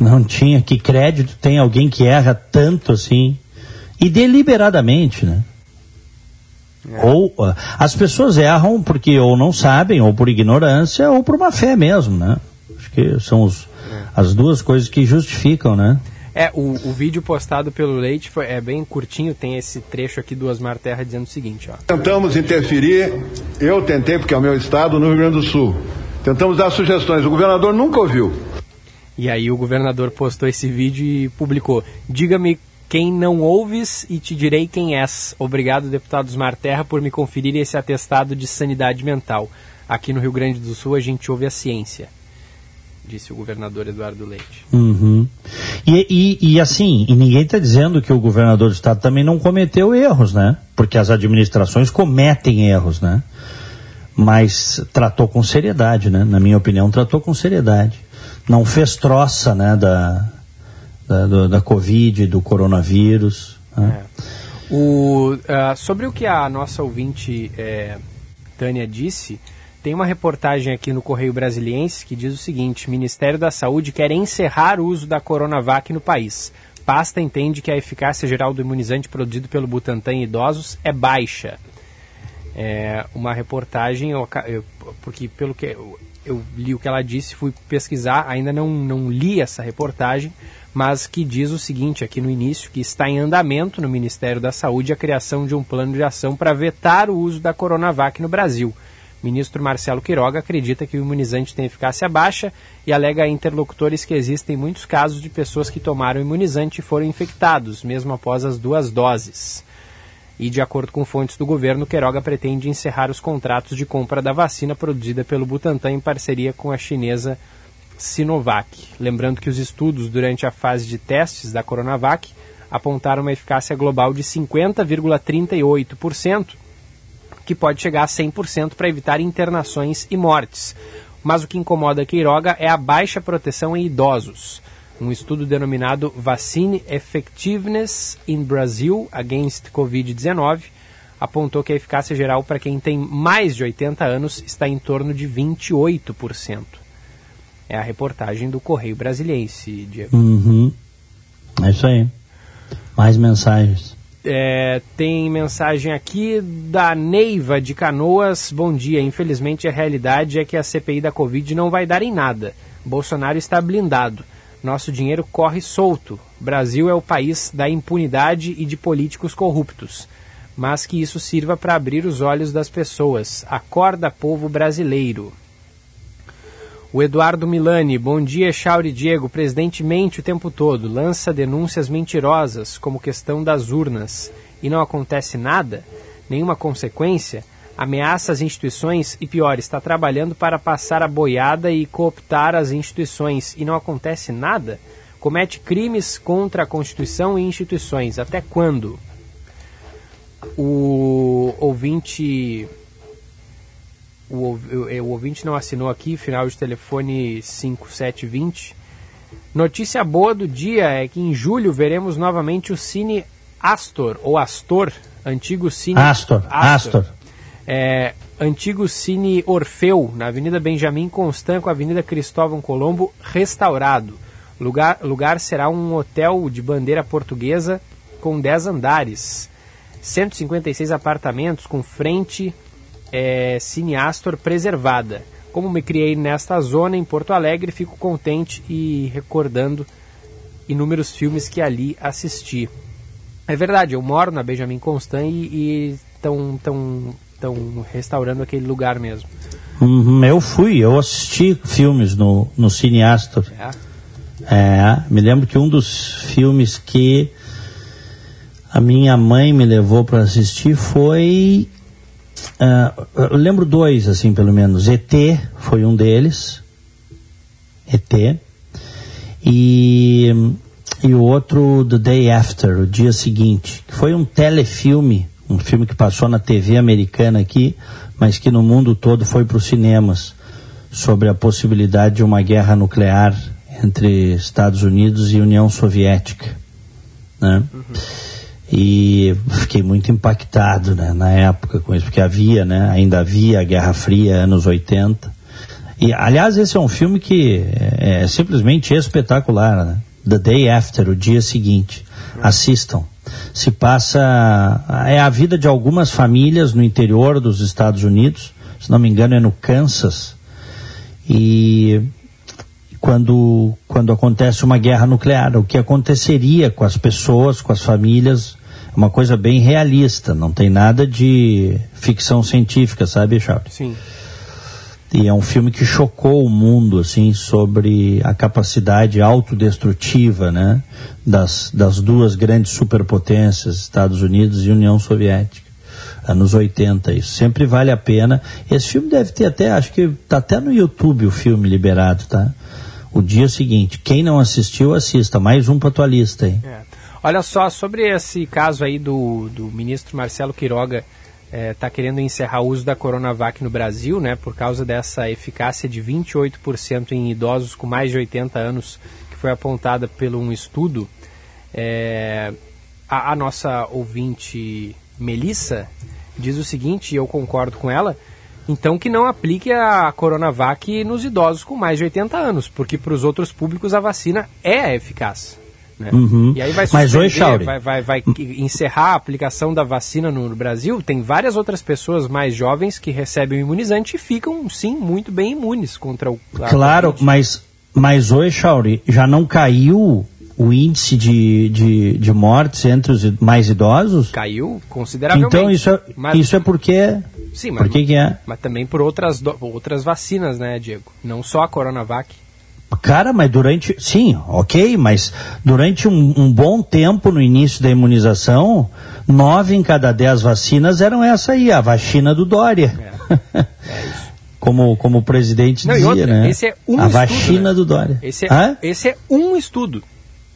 Não tinha. Que crédito tem alguém que erra tanto assim? E deliberadamente, né? É. Ou uh, as pessoas erram porque ou não sabem, ou por ignorância, ou por uma fé mesmo, né? Acho que são os, é. as duas coisas que justificam, né? É, o, o vídeo postado pelo Leite foi, é bem curtinho, tem esse trecho aqui do Osmar Terra dizendo o seguinte, ó. Tentamos interferir, eu tentei, porque é o meu estado, no Rio Grande do Sul. Tentamos dar sugestões, o governador nunca ouviu. E aí o governador postou esse vídeo e publicou: Diga-me quem não ouves e te direi quem és. Obrigado, deputado Osmar Terra, por me conferir esse atestado de sanidade mental. Aqui no Rio Grande do Sul a gente ouve a ciência, disse o governador Eduardo Leite. Uhum. E, e, e, assim, e ninguém está dizendo que o governador do estado também não cometeu erros, né? Porque as administrações cometem erros, né? Mas tratou com seriedade, né? Na minha opinião, tratou com seriedade. Não fez troça, né? Da, da, do, da Covid, do coronavírus. Né? É. O, uh, sobre o que a nossa ouvinte é, Tânia disse, tem uma reportagem aqui no Correio Brasiliense que diz o seguinte: Ministério da Saúde quer encerrar o uso da Coronavac no país. Pasta entende que a eficácia geral do imunizante produzido pelo Butantan em idosos é baixa. É uma reportagem, eu, eu, porque pelo que eu, eu, li o que ela disse, fui pesquisar, ainda não, não li essa reportagem, mas que diz o seguinte aqui no início, que está em andamento no Ministério da Saúde a criação de um plano de ação para vetar o uso da Coronavac no Brasil. Ministro Marcelo Quiroga acredita que o imunizante tem eficácia baixa e alega a interlocutores que existem muitos casos de pessoas que tomaram o imunizante e foram infectados, mesmo após as duas doses. E, de acordo com fontes do governo, Queiroga pretende encerrar os contratos de compra da vacina produzida pelo Butantan em parceria com a chinesa Sinovac. Lembrando que os estudos durante a fase de testes da Coronavac apontaram uma eficácia global de 50,38%, que pode chegar a 100% para evitar internações e mortes. Mas o que incomoda Queiroga é a baixa proteção em idosos. Um estudo denominado Vaccine Effectiveness in Brazil Against Covid-19 apontou que a eficácia geral para quem tem mais de 80 anos está em torno de 28%. É a reportagem do Correio Brasiliense, Diego. Uhum. É isso aí. Mais mensagens. É, tem mensagem aqui da Neiva de Canoas. Bom dia. Infelizmente, a realidade é que a CPI da Covid não vai dar em nada. Bolsonaro está blindado. Nosso dinheiro corre solto. Brasil é o país da impunidade e de políticos corruptos. Mas que isso sirva para abrir os olhos das pessoas. Acorda, povo brasileiro. O Eduardo Milani, bom dia, Chauri Diego. Presidente mente o tempo todo, lança denúncias mentirosas, como questão das urnas, e não acontece nada, nenhuma consequência, ameaça as instituições e, pior, está trabalhando para passar a boiada e cooptar as instituições, e não acontece nada? Comete crimes contra a Constituição e instituições. Até quando? O ouvinte o, o, o ouvinte não assinou aqui, final de telefone 5720. Notícia boa do dia é que em julho veremos novamente o Cine Astor, ou Astor, antigo Cine... Astor, Astor. Astor. É, antigo Cine Orfeu, na Avenida Benjamin Constant com a Avenida Cristóvão Colombo, restaurado. Lugar, lugar será um hotel de bandeira portuguesa com 10 andares. 156 apartamentos com frente é, Cineastor preservada. Como me criei nesta zona em Porto Alegre, fico contente e recordando inúmeros filmes que ali assisti. É verdade, eu moro na Benjamin Constant e estão tão, tão restaurando aquele lugar mesmo. Uhum, eu fui, eu assisti filmes no, no Cineastor. É. é, me lembro que um dos filmes que a minha mãe me levou para assistir foi Uh, eu lembro dois, assim, pelo menos. ET foi um deles. ET. E, e o outro, The Day After, o dia seguinte, que foi um telefilme, um filme que passou na TV americana aqui, mas que no mundo todo foi para os cinemas, sobre a possibilidade de uma guerra nuclear entre Estados Unidos e União Soviética. Né? Uhum. E fiquei muito impactado né, na época com isso, porque havia, né, ainda havia a Guerra Fria, anos 80. E, aliás, esse é um filme que é, é simplesmente espetacular, né? The Day After, o dia seguinte. Assistam. Se passa. É a vida de algumas famílias no interior dos Estados Unidos, se não me engano é no Kansas, e quando, quando acontece uma guerra nuclear, o que aconteceria com as pessoas, com as famílias, é uma coisa bem realista, não tem nada de ficção científica, sabe, Charles? Sim. E é um filme que chocou o mundo, assim, sobre a capacidade autodestrutiva, né, das, das duas grandes superpotências, Estados Unidos e União Soviética anos 80. Isso sempre vale a pena. Esse filme deve ter até, acho que está até no YouTube o filme liberado, tá? O dia seguinte. Quem não assistiu, assista. Mais um para tua lista aí. É. Olha só, sobre esse caso aí do, do ministro Marcelo Quiroga está é, querendo encerrar o uso da Coronavac no Brasil, né, por causa dessa eficácia de 28% em idosos com mais de 80 anos, que foi apontada pelo um estudo. É, a, a nossa ouvinte Melissa diz o seguinte, e eu concordo com ela, então que não aplique a Coronavac nos idosos com mais de 80 anos, porque para os outros públicos a vacina é eficaz. Né? Uhum. E aí vai, Mas Chauri. vai, vai, vai encerrar a aplicação da vacina no, Brasil. Tem várias outras pessoas mais jovens que recebem o imunizante e ficam, sim, muito bem imunes contra o. Claro, mas, mas oi, Chauri, já não caiu o índice de, de, de mortes entre os mais idosos? Caiu consideravelmente. Então isso é, mas, isso é porque. Sim, mas, por que, que é? Mas também por outras, outras vacinas, né, Diego? Não só a Coronavac. Cara, mas durante. Sim, ok, mas durante um, um, bom tempo no início da imunização, nove em cada dez vacinas eram essa aí, a vacina do Dória. É. é como, como o presidente Não, dizia, outra, né? Esse é um a estudo, vacina né? do Dória. Esse é, esse é um estudo.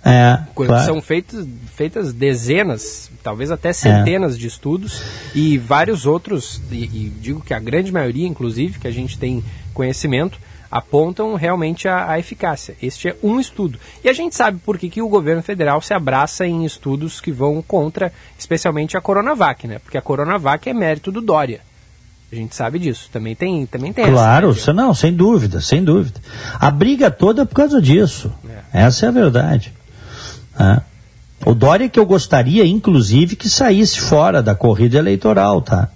É, claro. São feitas, feitas dezenas, talvez até centenas é. de estudos e vários outros, e, e, digo que a grande maioria, inclusive, que a gente tem conhecimento, apontam realmente a, a, eficácia. Este é um estudo. E a gente sabe por que, que o governo federal se abraça em estudos que vão contra, especialmente a Coronavac, né? Porque a Coronavac é mérito do Dória. A gente sabe disso. Também tem, também tem Claro, essa, né, não, sem dúvida, sem dúvida. A briga toda é por causa disso. É. Essa é a verdade. É. O Dória que eu gostaria, inclusive, que saísse fora da corrida eleitoral, tá?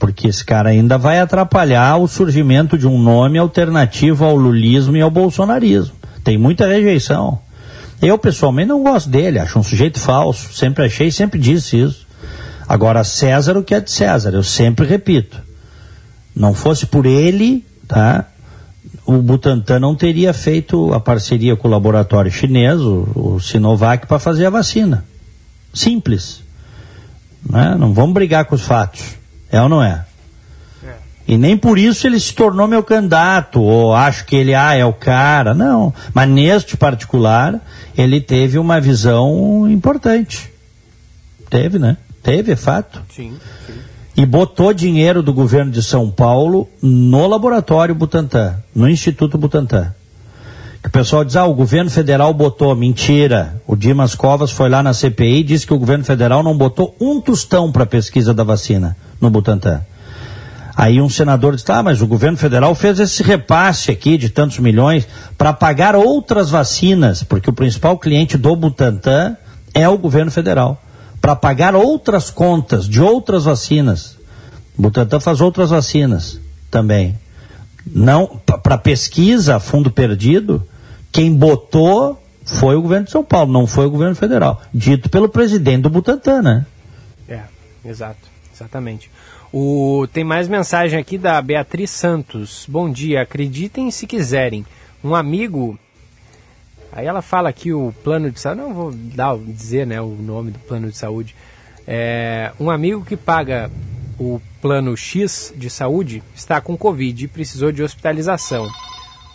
Porque esse cara ainda vai atrapalhar o surgimento de um nome alternativo ao lulismo e ao bolsonarismo. Tem muita rejeição. Eu, pessoalmente, não gosto dele, acho um sujeito falso. Sempre achei, sempre disse isso. Agora, César o que é de César, eu sempre repito. Não fosse por ele, tá? O Butantan não teria feito a parceria com o laboratório chinês, o, o Sinovac, para fazer a vacina. Simples. Né? Não vamos brigar com os fatos. É ou não é? é? E nem por isso ele se tornou meu candidato, ou acho que ele ah, é o cara. Não. Mas neste particular, ele teve uma visão importante. Teve, né? Teve, é fato. Sim, sim. E botou dinheiro do governo de São Paulo no laboratório Butantan, no Instituto Butantan. Que o pessoal diz, ah, o governo federal botou. Mentira. O Dimas Covas foi lá na CPI e disse que o governo federal não botou um tostão para a pesquisa da vacina no Butantan. Aí um senador disse, ah, mas o governo federal fez esse repasse aqui de tantos milhões para pagar outras vacinas, porque o principal cliente do Butantan é o governo federal, para pagar outras contas de outras vacinas. O Butantan faz outras vacinas também. Não, para pesquisa a fundo perdido, quem botou foi o governo de São Paulo, não foi o governo federal. Dito pelo presidente do Butantan, né? É, exato. Exatamente. O, tem mais mensagem aqui da Beatriz Santos. Bom dia, acreditem se quiserem. Um amigo. Aí ela fala aqui o plano de saúde. Não vou dar, dizer né, o nome do plano de saúde. É, um amigo que paga o plano X de saúde está com Covid e precisou de hospitalização.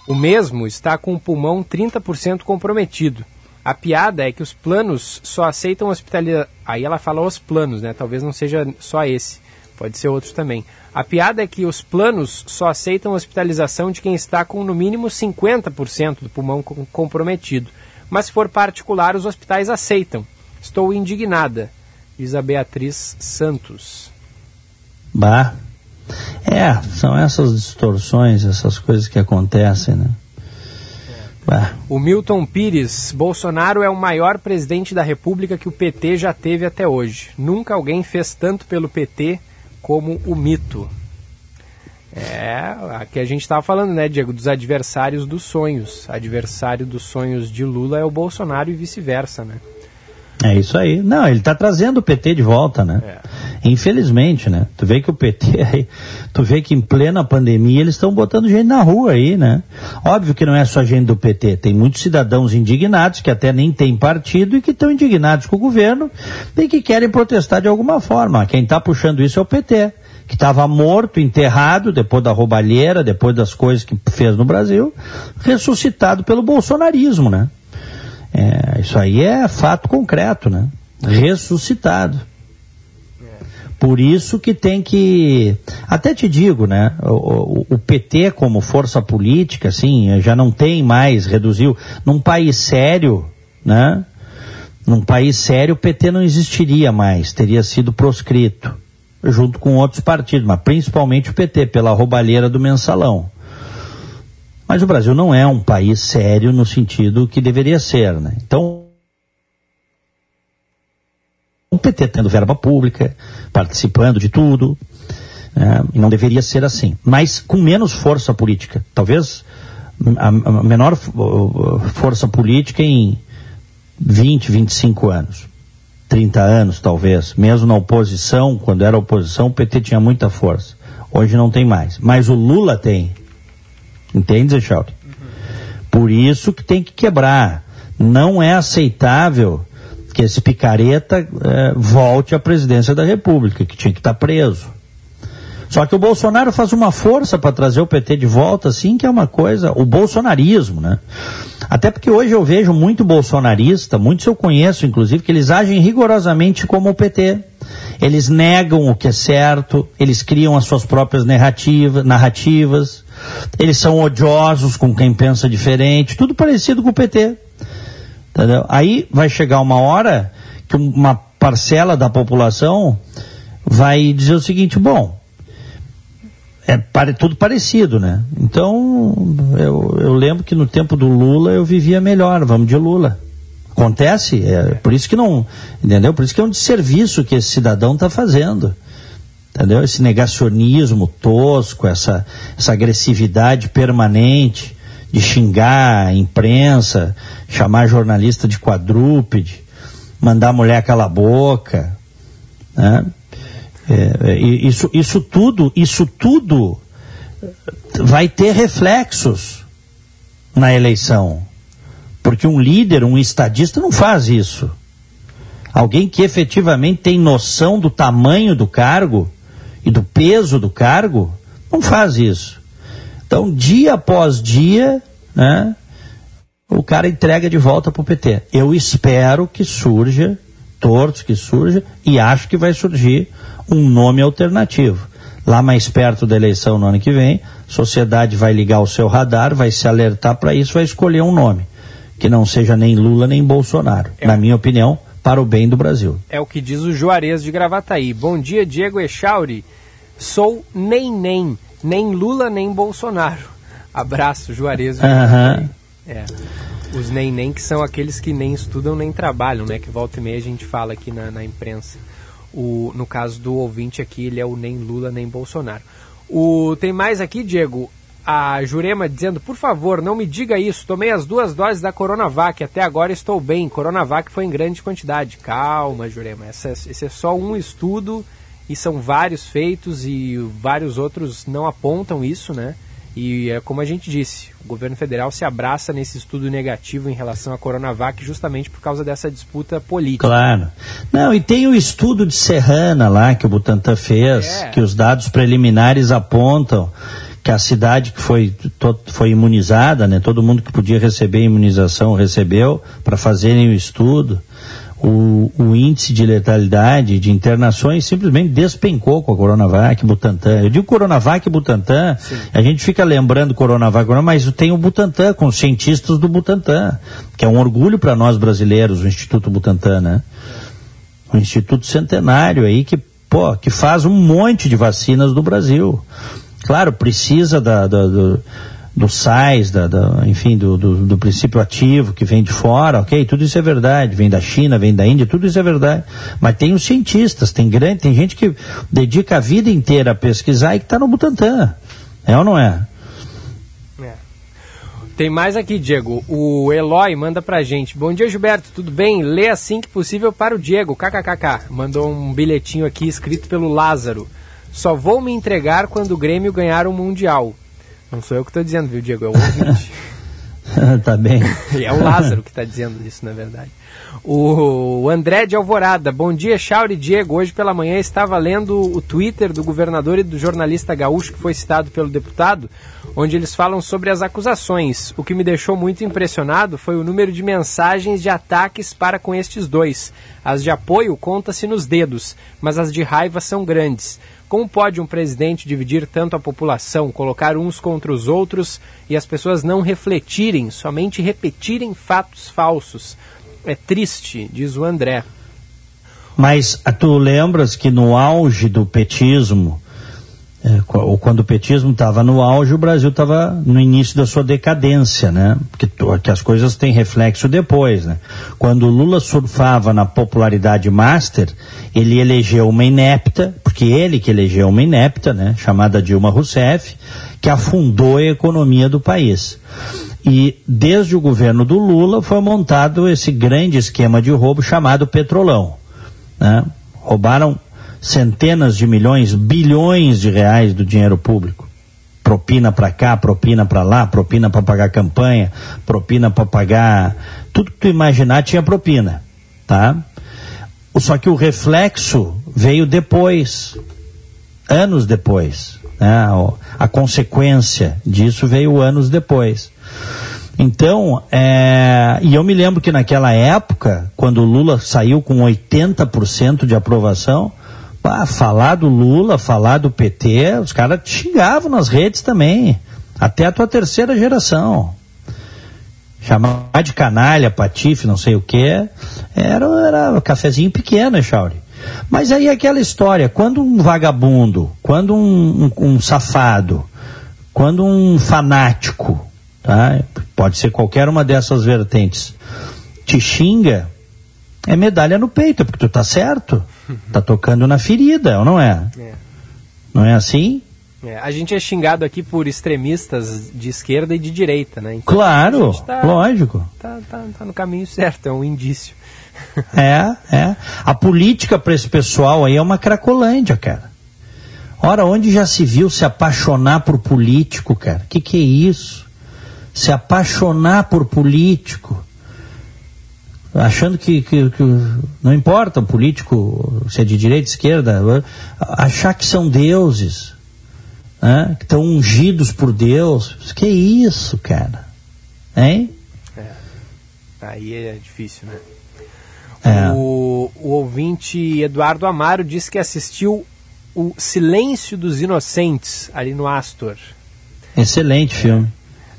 O mesmo está com o pulmão 30% comprometido. A piada é que os planos só aceitam hospitalização. Aí ela fala os planos, né? Talvez não seja só esse, pode ser outros também. A piada é que os planos só aceitam hospitalização de quem está com no mínimo 50% do pulmão comprometido. Mas se for particular, os hospitais aceitam. Estou indignada, diz a Beatriz Santos. Bah. É, são essas distorções, essas coisas que acontecem, né? O Milton Pires, Bolsonaro é o maior presidente da República que o PT já teve até hoje. Nunca alguém fez tanto pelo PT como o mito. É, aqui a gente estava falando, né, Diego, dos adversários dos sonhos. Adversário dos sonhos de Lula é o Bolsonaro e vice-versa, né? É isso aí. Não, ele está trazendo o PT de volta, né? É. Infelizmente, né? Tu vê que o PT aí, tu vê que em plena pandemia eles estão botando gente na rua aí, né? Óbvio que não é só gente do PT, tem muitos cidadãos indignados que até nem têm partido e que estão indignados com o governo e que querem protestar de alguma forma. Quem está puxando isso é o PT que estava morto, enterrado, depois da roubalheira, depois das coisas que fez no Brasil, ressuscitado pelo bolsonarismo, né? É, isso aí é fato concreto, né? Ressuscitado. Por isso que tem que. Até te digo, né? O, o, PT, como força política, assim, já não tem mais, reduziu. Num país sério, né? Num país sério, o PT não existiria mais, teria sido proscrito, junto com outros partidos, mas principalmente o PT, pela roubalheira do mensalão. Mas o Brasil não é um país sério no sentido que deveria ser, né? Então, o PT tendo verba pública, participando de tudo, né? e não deveria ser assim. Mas com menos força política. Talvez a, menor força política em 20, 25 anos. 30 anos, talvez. Mesmo na oposição, quando era oposição, o PT tinha muita força. Hoje não tem mais. Mas o Lula tem. Entende, Echauri? Uhum. Por isso que tem que quebrar. Não é aceitável que esse picareta eh, volte à presidência da República, que tinha que estar preso. Só que o Bolsonaro faz uma força para trazer o PT de volta, assim, que é uma coisa, o bolsonarismo, né? Até porque hoje eu vejo muito bolsonarista, muitos eu conheço, inclusive, que eles agem rigorosamente como o PT. Eles negam o que é certo, eles criam as suas próprias narrativa, narrativas, eles são odiosos com quem pensa diferente, tudo parecido com o PT. Entendeu? Aí vai chegar uma hora que uma parcela da população vai dizer o seguinte: bom, é pare, tudo parecido, né? Então, eu, eu lembro que no tempo do Lula eu vivia melhor, vamos de Lula. Acontece, é por isso que não, entendeu? Por isso que é um desserviço que esse cidadão está fazendo entendeu? Esse negacionismo tosco, essa, essa agressividade permanente de xingar a imprensa, chamar jornalista de quadrúpede, mandar a mulher calar a boca, né? É, é isso, isso tudo, isso tudo vai ter reflexos na eleição. Porque um líder, um estadista não faz isso. Alguém que efetivamente tem noção do tamanho do cargo, e do peso do cargo, não faz isso. Então, dia após dia, né, o cara entrega de volta para o PT. Eu espero que surja, torço que surja, e acho que vai surgir um nome alternativo. Lá mais perto da eleição no ano que vem, a sociedade vai ligar o seu radar, vai se alertar para isso, vai escolher um nome. Que não seja nem Lula nem Bolsonaro. É. Na minha opinião, para o bem do Brasil. É o que diz o Juarez de Gravataí. Bom dia, Diego Echauri. Sou nem nem, nem Lula nem Bolsonaro. Abraço, Juarez. Uhum. É. Os nem nem que são aqueles que nem estudam nem trabalham, né? Que volta e meia a gente fala aqui na, na imprensa. O, no caso do ouvinte aqui, ele é o nem Lula nem Bolsonaro. O, tem mais aqui, Diego, a Jurema dizendo, por favor, não me diga isso, tomei as duas doses da Coronavac, até agora estou bem, Coronavac foi em grande quantidade. Calma, Jurema, essa, esse é só um estudo e são vários feitos e vários outros não apontam isso, né? E é como a gente disse, o governo federal se abraça nesse estudo negativo em relação à Coronavac justamente por causa dessa disputa política. Claro. Não, e tem o estudo de Serrana lá que o Butantan fez, é. que os dados preliminares apontam que a cidade que foi, foi imunizada, né, todo mundo que podia receber imunização recebeu para fazerem o estudo o, o, índice de letalidade de internações simplesmente despencou com a Coronavac Butantan. Eu digo Coronavac Butantan, Sim. a gente fica lembrando Coronavac, mas tem o Butantan, com os cientistas do Butantan, que é um orgulho para nós brasileiros, o Instituto Butantan, né? Um instituto centenário aí que, pô, que faz um monte de vacinas do Brasil. Claro, precisa da, da do, do sais, da, da, enfim, do, do, do, princípio ativo que vem de fora, ok? Tudo isso é verdade, vem da China, vem da Índia, tudo isso é verdade. Mas tem os cientistas, tem grande, tem gente que dedica a vida inteira a pesquisar e que está no Butantan. É ou não é? é? Tem mais aqui, Diego. O Eloy manda pra gente. Bom dia, Gilberto. Tudo bem? Lê assim que possível para o Diego. KKKK. Mandou um bilhetinho aqui escrito pelo Lázaro. Só vou me entregar quando o Grêmio ganhar o Mundial. Não sou eu que estou dizendo, viu, Diego? É o ouvinte. tá bem. é o Lázaro que está dizendo isso, na verdade. O André de Alvorada, bom dia, Chauri Diego. Hoje pela manhã estava lendo o Twitter do governador e do jornalista gaúcho que foi citado pelo deputado, onde eles falam sobre as acusações. O que me deixou muito impressionado foi o número de mensagens de ataques para com estes dois. As de apoio conta-se nos dedos, mas as de raiva são grandes. Como pode um presidente dividir tanto a população, colocar uns contra os outros e as pessoas não refletirem, somente repetirem fatos falsos? É triste, diz o André. Mas tu lembras que no auge do petismo, é, ou quando o petismo estava no auge, o Brasil estava no início da sua decadência, né? Porque que as coisas têm reflexo depois, né? Quando o Lula surfava na popularidade master, ele elegeu uma inepta, porque ele que elegeu uma inepta, né? Chamada Dilma Rousseff, que afundou a economia do país. E desde o governo do Lula foi montado esse grande esquema de roubo chamado Petrolão. Né? Roubaram centenas de milhões, bilhões de reais do dinheiro público. Propina para cá, propina para lá, propina para pagar campanha, propina para pagar. Tudo que tu imaginar tinha propina. Tá? Só que o reflexo veio depois, anos depois. Né? A consequência disso veio anos depois. Então, é, e eu me lembro que naquela época, quando o Lula saiu com 80% de aprovação, pá, falar do Lula, falar do PT, os caras xingavam nas redes também. Até a tua terceira geração. Chamar de canalha, patife, não sei o que, era, era um cafezinho pequeno, Chauri. Mas aí aquela história, quando um vagabundo, quando um, um, um safado, quando um fanático tá? Pode ser qualquer uma dessas vertentes. Te xinga, é medalha no peito, porque tu tá certo. Tá tocando na ferida, ou não é? é. Não é assim? É, a gente é xingado aqui por extremistas de esquerda e de direita, né? Então, claro, tá, lógico. Tá, tá, tá no caminho certo, é um indício. é, é. A política para esse pessoal aí é uma cracolândia, cara. Ora, onde já se viu se apaixonar por político, cara? Que que é isso? se apaixonar por político, achando que, que, que, não importa o político se é de direita, esquerda, achar que são deuses, né? que estão ungidos por Deus. Que isso, cara? Hein? É. Aí é difícil, né? É. O, o ouvinte Eduardo Amaro disse que assistiu o Silêncio dos Inocentes ali no Astor. Excelente filme.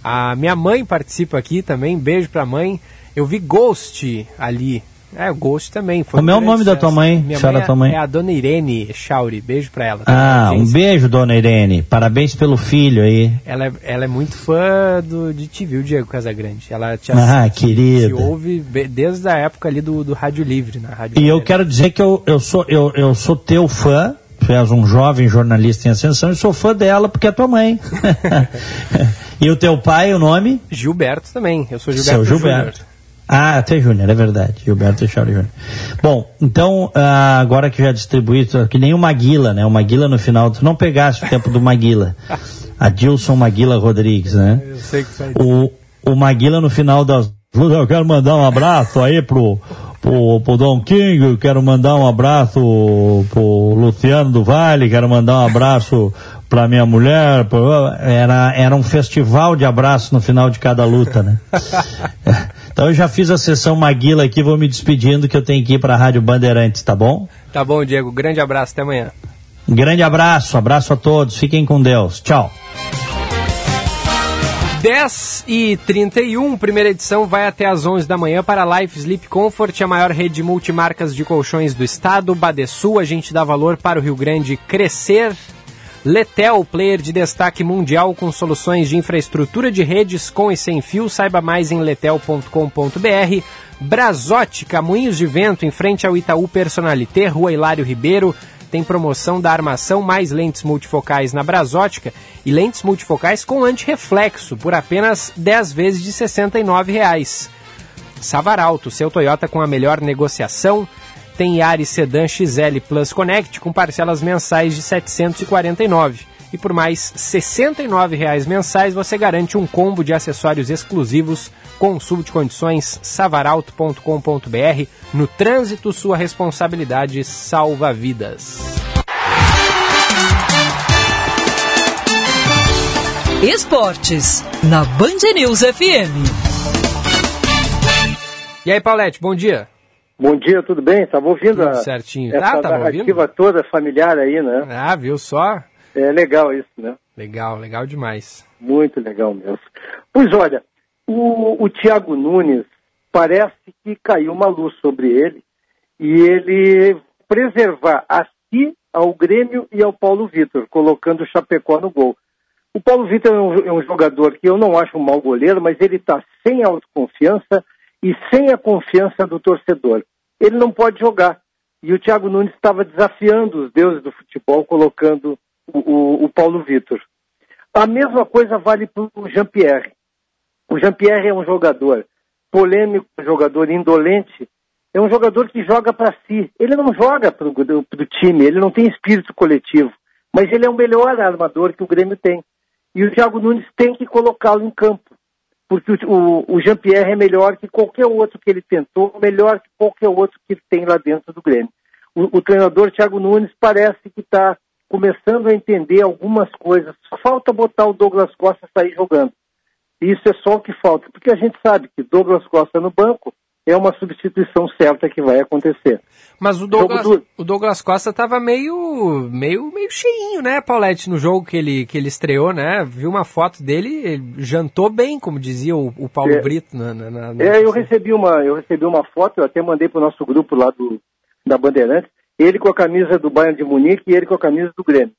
A minha mãe participa aqui também, beijo pra mãe. Eu vi Ghost ali. É, o Ghost também. Foi Como é o nome da tua mãe? Minha mãe, é, tua mãe é a dona Irene Chauri. Beijo pra ela. Ah, um beijo, dona Irene. Parabéns pelo filho aí. Ela é, ela é muito fã do, de te viu, Diego Casagrande. Ela te ah, querida. Te ouve desde a época ali do, do Rádio Livre. Na Rádio e Livre. eu quero dizer que eu, eu, sou, eu, eu sou teu fã tu és um jovem jornalista em ascensão e sou fã dela porque é tua mãe. e o teu pai, o nome? Gilberto também. Eu sou Gilberto. Seu Gilberto. Júnior. Ah, até Júnior, é verdade. Gilberto Teixeira Júnior. Bom, então, ah, agora que já distribuí, que nem o Maguila, né? O Maguila no final, tu não pegaste o tempo do Maguila. Adilson Maguila Rodrigues, né? Eu sei que sai o, o Maguila no final das. Eu quero mandar um abraço aí pro, pro, pro Dom King, quero mandar um abraço pro Luciano do Vale, quero mandar um abraço pra minha mulher, era, era um festival de abraço no final de cada luta, né? então eu já fiz a sessão Maguila aqui, vou me despedindo que eu tenho que ir pra Rádio Bandeirantes, tá bom? Tá bom, Diego, grande abraço, até amanhã. grande abraço, abraço a todos, fiquem com Deus, tchau. 10 e 31, primeira edição vai até às 11 da manhã para a Life Sleep Comfort, a maior rede de multimarcas de colchões do estado. Badesul, a gente dá valor para o Rio Grande crescer. Letel, player de destaque mundial com soluções de infraestrutura de redes com e sem fio. Saiba mais em letel.com.br. Brazote, Caminhos de Vento, em frente ao Itaú Personalité, Rua Hilário Ribeiro. Tem promoção da armação mais lentes multifocais na Brasótica e lentes multifocais com antirreflexo por apenas 10 vezes de R$ 69,00. Savaralto, seu Toyota com a melhor negociação. Tem Yaris Sedan XL Plus Connect com parcelas mensais de 749 e por mais R$ 69,00 mensais você garante um combo de acessórios exclusivos. Consulte condições savaralto.com.br. No trânsito, sua responsabilidade salva vidas. Esportes, na Band News FM. E aí, Paulette, bom dia. Bom dia, tudo bem? Estava ouvindo Tudo a, certinho. essa Ah, narrativa toda familiar aí, né? Ah, viu só? É legal isso, né? Legal, legal demais. Muito legal mesmo. Pois olha, o, o Thiago Nunes parece que caiu uma luz sobre ele e ele preservar a si, ao Grêmio e ao Paulo Vitor, colocando o Chapecó no gol. O Paulo Vitor é um, é um jogador que eu não acho um mau goleiro, mas ele está sem autoconfiança e sem a confiança do torcedor. Ele não pode jogar. E o Thiago Nunes estava desafiando os deuses do futebol, colocando o, o- o Paulo Vitor. A mesma coisa vale para o Jean-Pierre. O Jean-Pierre é um jogador polêmico, um jogador indolente, é um jogador que joga para si. Ele não joga para o time, ele não tem espírito coletivo, mas ele é o melhor armador que o Grêmio tem. E o Thiago Nunes tem que colocá-lo em campo, porque o, o- Jean-Pierre é melhor que qualquer outro que ele tentou, melhor que qualquer outro que tem lá dentro do Grêmio. O, o treinador Thiago Nunes parece que está começando a entender algumas coisas. Só falta botar o Douglas Costa sair jogando. Isso é só o que falta, porque a gente sabe que Douglas Costa no banco é uma substituição certa que vai acontecer. Mas o Douglas, o Douglas Costa tava meio, meio, meio cheinho, né, Paulette, no jogo que ele, que ele estreou, né? Viu uma foto dele, ele jantou bem, como dizia o, o Paulo É. Brito. Na, na- na- É, eu recebi uma, eu recebi uma foto, eu até mandei para o nosso grupo lá do, da Bandeirantes, ele com a camisa do Bayern de Munique e ele com a camisa do Grêmio.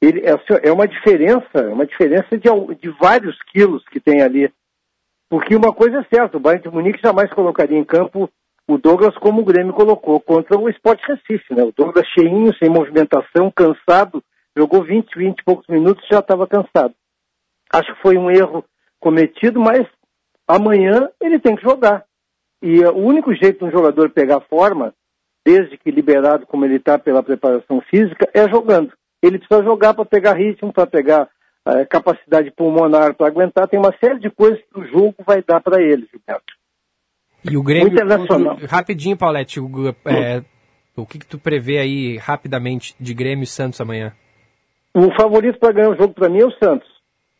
Ele, é, assim, é uma diferença, é uma diferença de, de vários quilos que tem ali. Porque uma coisa é certa, o Bayern de Munique jamais colocaria em campo o Douglas como o Grêmio colocou contra o Sport Recife, né? O Douglas cheinho, sem movimentação, cansado, jogou 20, 20 e poucos minutos já estava cansado. Acho que foi um erro cometido, mas amanhã ele tem que jogar. E eh, o único jeito de um jogador pegar forma, desde que liberado como ele está pela preparação física, é jogando. Ele precisa jogar para pegar ritmo, para pegar eh, capacidade pulmonar, para aguentar. Tem uma série de coisas que o jogo vai dar para ele, Gilberto. E o Grêmio. O- rapidinho, Paulette, o, é, o que, que tu prevê aí rapidamente de Grêmio e Santos amanhã? O favorito para ganhar o jogo para mim é o Santos.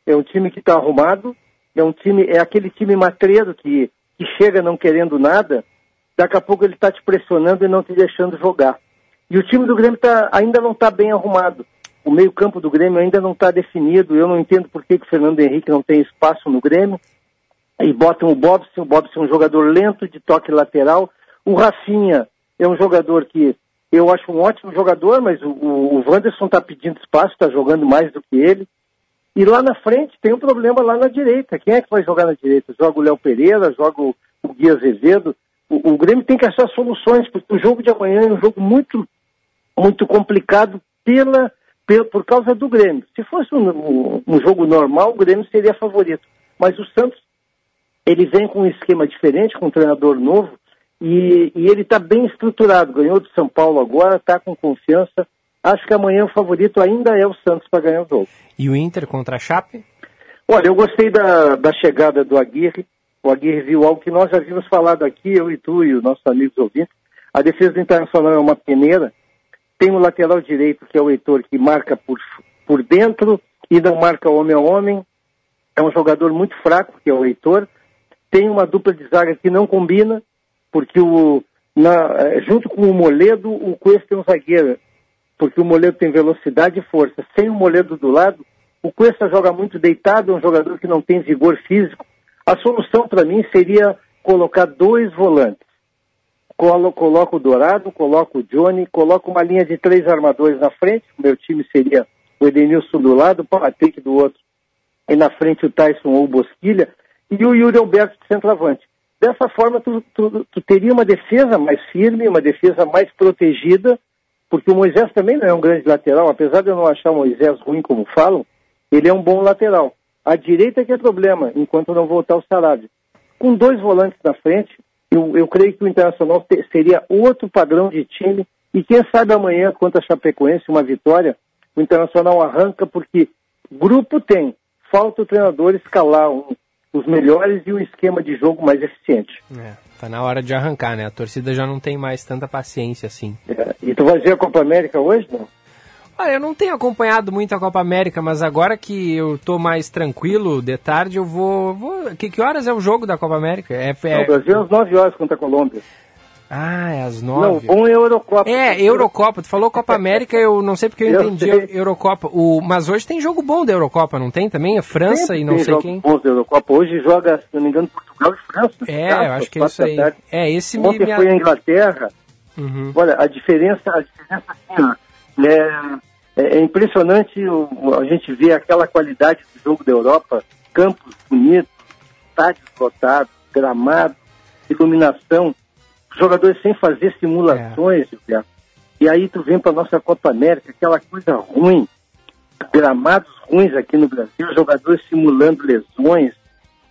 É um time que está arrumado, é um time, é aquele time matreiro que, que chega não querendo nada, daqui a pouco ele está te pressionando e não te deixando jogar. E o time do Grêmio tá, ainda não está bem arrumado. O meio-campo do Grêmio ainda não está definido. Eu não entendo por que, que o Fernando Henrique não tem espaço no Grêmio. E botam o Bobson, o Bobson é um jogador lento de toque lateral. O Rafinha é um jogador que eu acho um ótimo jogador, mas o, o, o Wanderson está pedindo espaço, está jogando mais do que ele. E lá na frente tem um problema lá na direita. Quem é que vai jogar na direita? Joga o Léo Pereira, joga o, o Gui Azevedo. O, o Grêmio tem que achar soluções, porque o jogo de amanhã é um jogo muito, muito complicado pela, por causa do Grêmio. Se fosse um, um, jogo normal, o Grêmio seria favorito. Mas o Santos, ele vem com um esquema diferente, com um treinador novo, e, e ele está bem estruturado. Ganhou do São Paulo agora, está com confiança. Acho que amanhã o favorito ainda é o Santos para ganhar o jogo. E o Inter contra a Chape? Olha, eu gostei da, da chegada do Aguirre. O Aguirre viu algo que nós já vimos falado aqui, eu e tu e os nossos amigos ouvintes. A defesa do Internacional é uma peneira. Tem o lateral direito, que é o Heitor, que marca por, por dentro e não marca homem a homem. É um jogador muito fraco, que é o Heitor. Tem uma dupla de zaga que não combina, porque o, na, eh, junto com o Moledo, o Cuesta é um zagueiro, porque o Moledo tem velocidade e força. Sem o Moledo do lado, o Cuesta joga muito deitado, é um jogador que não tem vigor físico. A solução para mim seria colocar dois volantes. Colo, coloca o Dourado, coloca o Johnny, coloca uma linha de três armadores na frente. O meu time seria o Edenilson do lado, o Patrick do outro, e na frente o Tyson ou o Bosquilha, e o Yuri Alberto de centroavante. Dessa forma, tu, tu, tu teria uma defesa mais firme, uma defesa mais protegida, porque o Moisés também não é um grande lateral, apesar de eu não achar o Moisés ruim como falam, ele é um bom lateral. A direita que é problema, enquanto não voltar o Sarabia. Com dois volantes na frente, eu, eu creio que o Internacional te, seria outro padrão de time, e quem sabe amanhã, contra a Chapecoense, uma vitória, o Internacional arranca, porque grupo tem, falta o treinador escalar um, os melhores e um esquema de jogo mais eficiente. É, tá na hora de arrancar, né? A torcida já não tem mais tanta paciência assim. É, e tu vai ver a Copa América hoje, não? Olha, eu não tenho acompanhado muito a Copa América, mas agora que eu tô mais tranquilo, de tarde eu vou. vou... Que, que horas é o jogo da Copa América? É, é... Não, o Brasil é às 9 horas contra a Colômbia. Ah, é às nove. Não, bom é Eurocopa. É, Eurocopa. Tu falou Copa América, eu não sei porque eu, eu entendi sei. Eurocopa. O, mas hoje tem jogo bom da Eurocopa, não tem também? É França Sempre e não sei quem. Bons da Eurocopa. Hoje joga, se não me engano, Portugal e França. É, eu acho que é isso aí. É, esse Ontem me... foi a Inglaterra. Uhum. Olha, a diferença, a diferença assim, é, é, é impressionante o, a gente ver aquela qualidade do jogo da Europa, campos bonitos, estádios lotados, gramado, iluminação jogadores sem fazer simulações, é. E aí tu vem para nossa Copa América, aquela coisa ruim, gramados ruins aqui no Brasil, jogadores simulando lesões,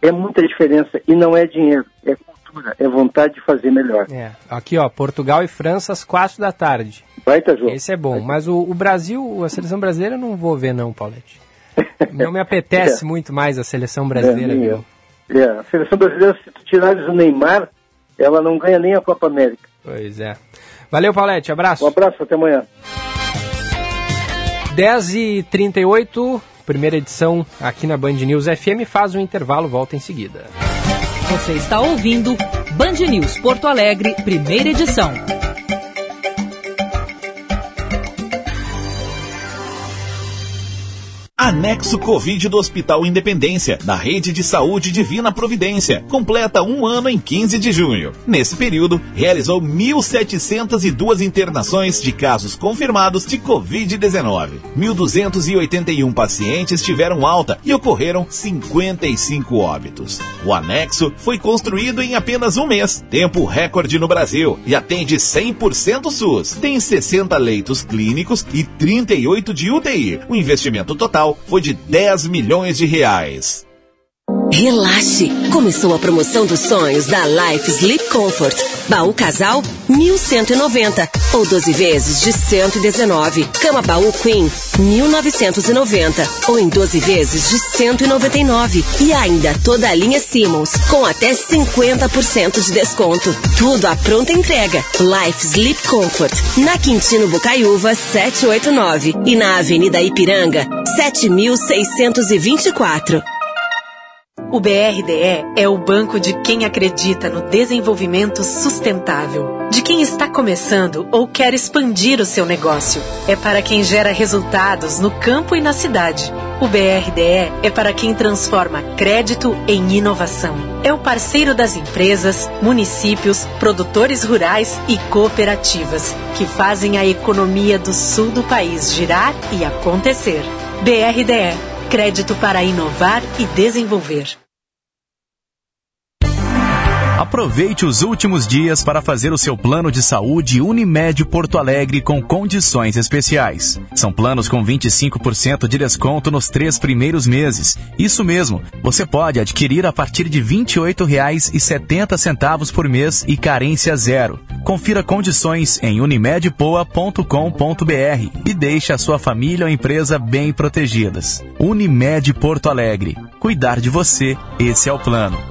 é muita diferença e não é dinheiro, é cultura, é vontade de fazer melhor. É. Aqui ó, Portugal e França às quatro da tarde. Vai, jogo. Esse é bom, mas o, o, Brasil, a seleção brasileira eu não vou ver não, Paulette. não me apetece é. muito mais a seleção brasileira, é, viu? É, a seleção brasileira, se tu tirares o Neymar, ela não ganha nem a Copa América. Pois é. Valeu, Paulette. Abraço. Um abraço, até amanhã. 10h38, primeira edição aqui na Band News FM. Faz um intervalo, volta em seguida. Você está ouvindo Band News Porto Alegre, primeira edição. Anexo Covid do Hospital Independência, da Rede de Saúde Divina Providência. Completa um ano em 15 de junho. Nesse período, realizou 1.702 internações de casos confirmados de Covid-19. 1.281 pacientes tiveram alta e ocorreram 55 óbitos. O anexo foi construído em apenas um mês, tempo recorde no Brasil, e atende 100% SUS. Tem 60 leitos clínicos e 38 de UTI. O investimento total foi de 10 milhões de reais. Relaxe! Começou a promoção dos sonhos da Life Sleep Comfort. Baú casal, 1.190 ou 12 vezes de 119. Cama baú Queen, 1.990 ou em 12 vezes de 199. E ainda toda a linha Simmons com até 50% de desconto. Tudo à pronta entrega. Life Sleep Comfort na Quintino Bocaiúva 789 e na Avenida Ipiranga 7624. O BRDE é o banco de quem acredita no desenvolvimento sustentável, de quem está começando ou quer expandir o seu negócio. É para quem gera resultados no campo e na cidade. O BRDE é para quem transforma crédito em inovação. É o parceiro das empresas, municípios, produtores rurais e cooperativas que fazem a economia do sul do país girar e acontecer. BRDE Crédito para inovar e desenvolver. Aproveite os últimos dias para fazer o seu plano de saúde Unimed Porto Alegre com condições especiais. São planos com 25% de desconto nos três primeiros meses. Isso mesmo, você pode adquirir a partir de R$ 28,70 por mês e carência zero. Confira condições em unimedpoa.com.br e deixe a sua família ou empresa bem protegidas. Unimed Porto Alegre. Cuidar de você, esse é o plano.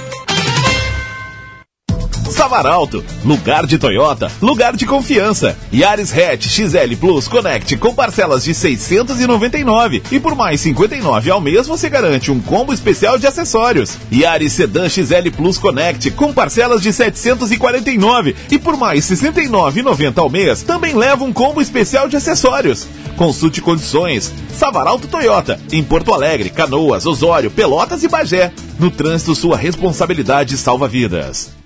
Savaralto, lugar de Toyota, lugar de confiança. Yaris Hatch XL Plus Connect com parcelas de 699 e por mais 59 ao mês você garante um combo especial de acessórios. Yaris Sedan XL Plus Connect com parcelas de 749 e por mais 69,90 ao mês também leva um combo especial de acessórios. Consulte condições. Savaralto Toyota, em Porto Alegre, Canoas, Osório, Pelotas e Bagé. No trânsito, sua responsabilidade salva vidas.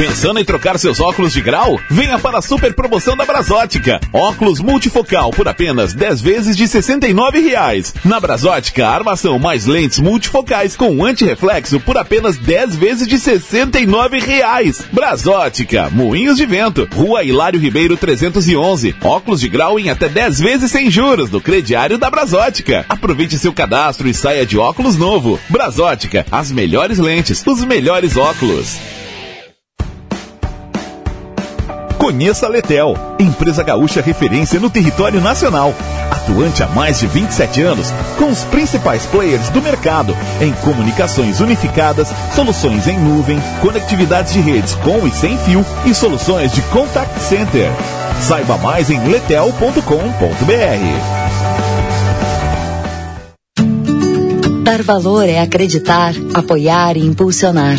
Pensando em trocar seus óculos de grau? Venha para a super promoção da Brasótica. Óculos multifocal por apenas 10 vezes de R$ 69,00. Na Brasótica, armação mais lentes multifocais com anti-reflexo por apenas 10 vezes de R$ 69,00. Brasótica, Moinhos de Vento, Rua Hilário Ribeiro 311. Óculos de grau em até 10 vezes sem juros no crediário da Brasótica. Aproveite seu cadastro e saia de óculos novo. Brasótica, as melhores lentes, os melhores óculos. Conheça a Letel, empresa gaúcha referência no território nacional. Atuante há mais de 27 anos, com os principais players do mercado em comunicações unificadas, soluções em nuvem, conectividades de redes com e sem fio e soluções de contact center. Saiba mais em letel.com.br. Dar valor é acreditar, apoiar e impulsionar.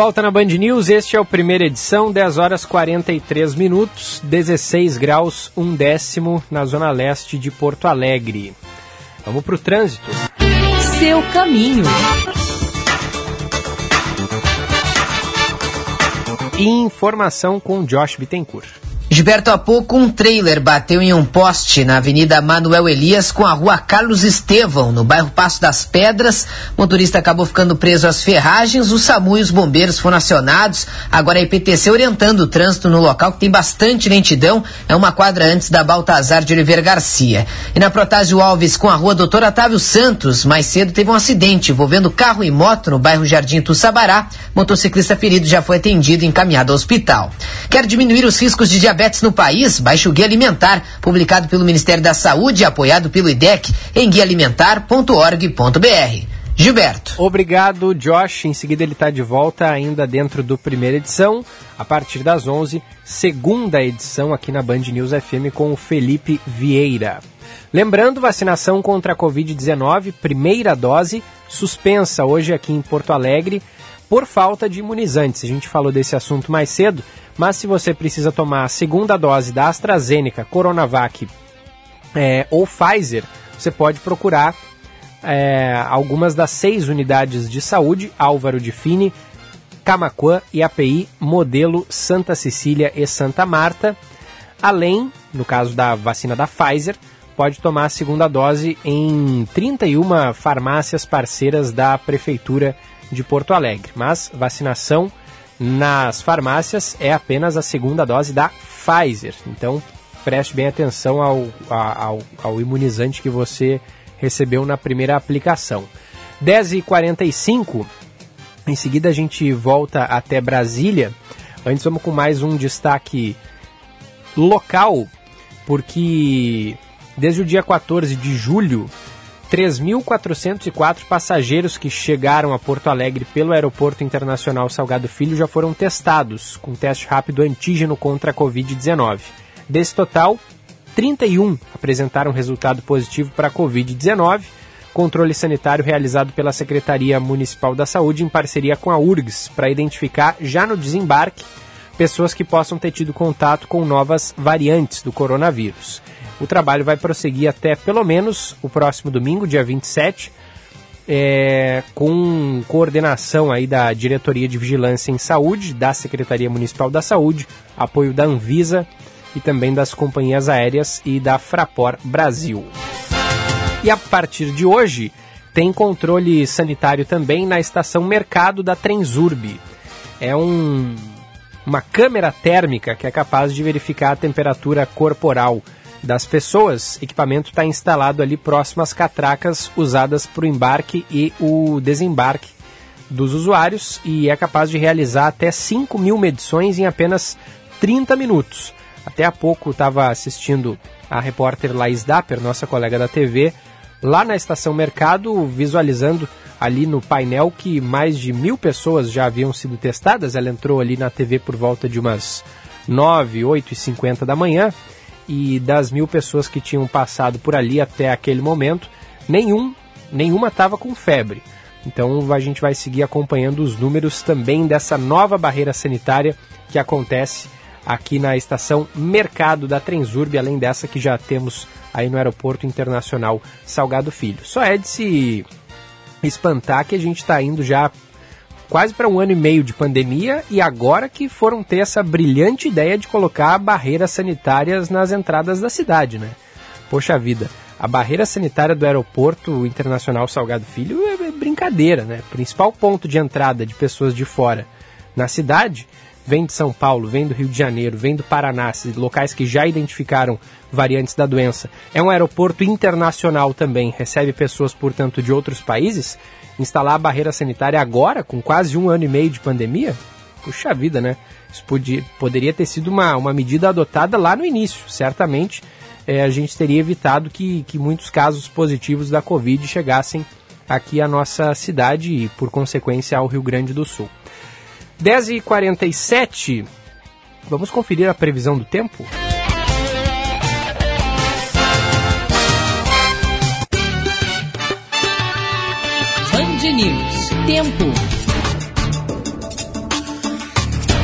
Volta na Band News, este é o primeira edição, 10 horas 43 minutos, 16 graus, um décimo na zona leste de Porto Alegre. Vamos para o trânsito. Seu caminho. Informação com Josh Bittencourt. Gilberto, há pouco um trailer bateu em um poste na Avenida Manuel Elias com a rua Carlos Estevão, no bairro Passo das Pedras. O motorista acabou ficando preso às ferragens, o SAMU e os bombeiros foram acionados. Agora a IPTC orientando o trânsito no local que tem bastante lentidão. É uma quadra antes da Baltazar de Oliveira Garcia. E na Protásio Alves com a rua Doutor Otávio Santos, mais cedo teve um acidente envolvendo carro e moto no bairro Jardim Tussabará. Motociclista ferido já foi atendido e encaminhado ao hospital. Quer diminuir os riscos de diabetes no país, baixe o Guia Alimentar, publicado pelo Ministério da Saúde e apoiado pelo IDEC em guialimentar.org.br. Gilberto. Obrigado, Josh. Em seguida ele está de volta ainda dentro do primeira edição, a partir das 11, segunda edição aqui na Band News FM com o Felipe Vieira. Lembrando, vacinação contra a Covid-19, primeira dose, suspensa hoje aqui em Porto Alegre por falta de imunizantes. A gente falou desse assunto mais cedo, mas se você precisa tomar a segunda dose da AstraZeneca, Coronavac é, ou Pfizer, você pode procurar é, algumas das seis unidades de saúde, Álvaro de Fini, Camaquã e API, modelo Santa Cecília e Santa Marta. Além, no caso da vacina da Pfizer, pode tomar a segunda dose em 31 farmácias parceiras da Prefeitura de Porto Alegre. Mas vacinação nas farmácias é apenas a segunda dose da Pfizer. Então preste bem atenção ao, ao, ao imunizante que você recebeu na primeira aplicação. 10h45, em seguida a gente volta até Brasília. Antes vamos com mais um destaque local, porque desde o dia 14 de julho 3.404 passageiros que chegaram a Porto Alegre pelo Aeroporto Internacional Salgado Filho já foram testados com teste rápido antígeno contra a Covid-19. Desse total, 31 apresentaram resultado positivo para a Covid-19. Controle sanitário realizado pela Secretaria Municipal da Saúde em parceria com a URGS para identificar já no desembarque pessoas que possam ter tido contato com novas variantes do coronavírus. O trabalho vai prosseguir até pelo menos o próximo domingo, dia 27, é, com coordenação aí da Diretoria de Vigilância em Saúde, da Secretaria Municipal da Saúde, apoio da Anvisa e também das companhias aéreas e da Fraport Brasil. E a partir de hoje, tem controle sanitário também na estação Mercado da Transurb. É um, uma câmera térmica que é capaz de verificar a temperatura corporal das pessoas. Equipamento está instalado ali próximo às catracas usadas para o embarque e o desembarque dos usuários e é capaz de realizar até 5 mil medições em apenas 30 minutos. Até há pouco estava assistindo a repórter Laís Dapper, nossa colega da TV, lá na estação Mercado, visualizando ali no painel que mais de mil pessoas já haviam sido testadas. Ela entrou ali na TV por volta de umas 9, 8 e 50 da manhã e das mil pessoas que tinham passado por ali até aquele momento, nenhum, nenhuma estava com febre. Então a gente vai seguir acompanhando os números também dessa nova barreira sanitária que acontece aqui na estação Mercado da Transurb, além dessa que já temos aí no Aeroporto Internacional Salgado Filho. Só é de se espantar que a gente está indo já quase para um ano e meio de pandemia e agora que foram ter essa brilhante ideia de colocar barreiras sanitárias nas entradas da cidade, né? Poxa vida, a barreira sanitária do Aeroporto Internacional Salgado Filho é brincadeira, né? Principal ponto de entrada de pessoas de fora na cidade vem de São Paulo, vem do Rio de Janeiro, vem do Paraná, locais que já identificaram variantes da doença. É um aeroporto internacional também, recebe pessoas, portanto, de outros países. Instalar a barreira sanitária agora, com quase um ano e meio de pandemia? Puxa vida, né? Isso podia, poderia ter sido uma, uma medida adotada lá no início. Certamente é, a gente teria evitado que, que muitos casos positivos da Covid chegassem aqui à nossa cidade e, por consequência, ao Rio Grande do Sul. 10h47, vamos conferir a previsão do tempo? News. Tempo.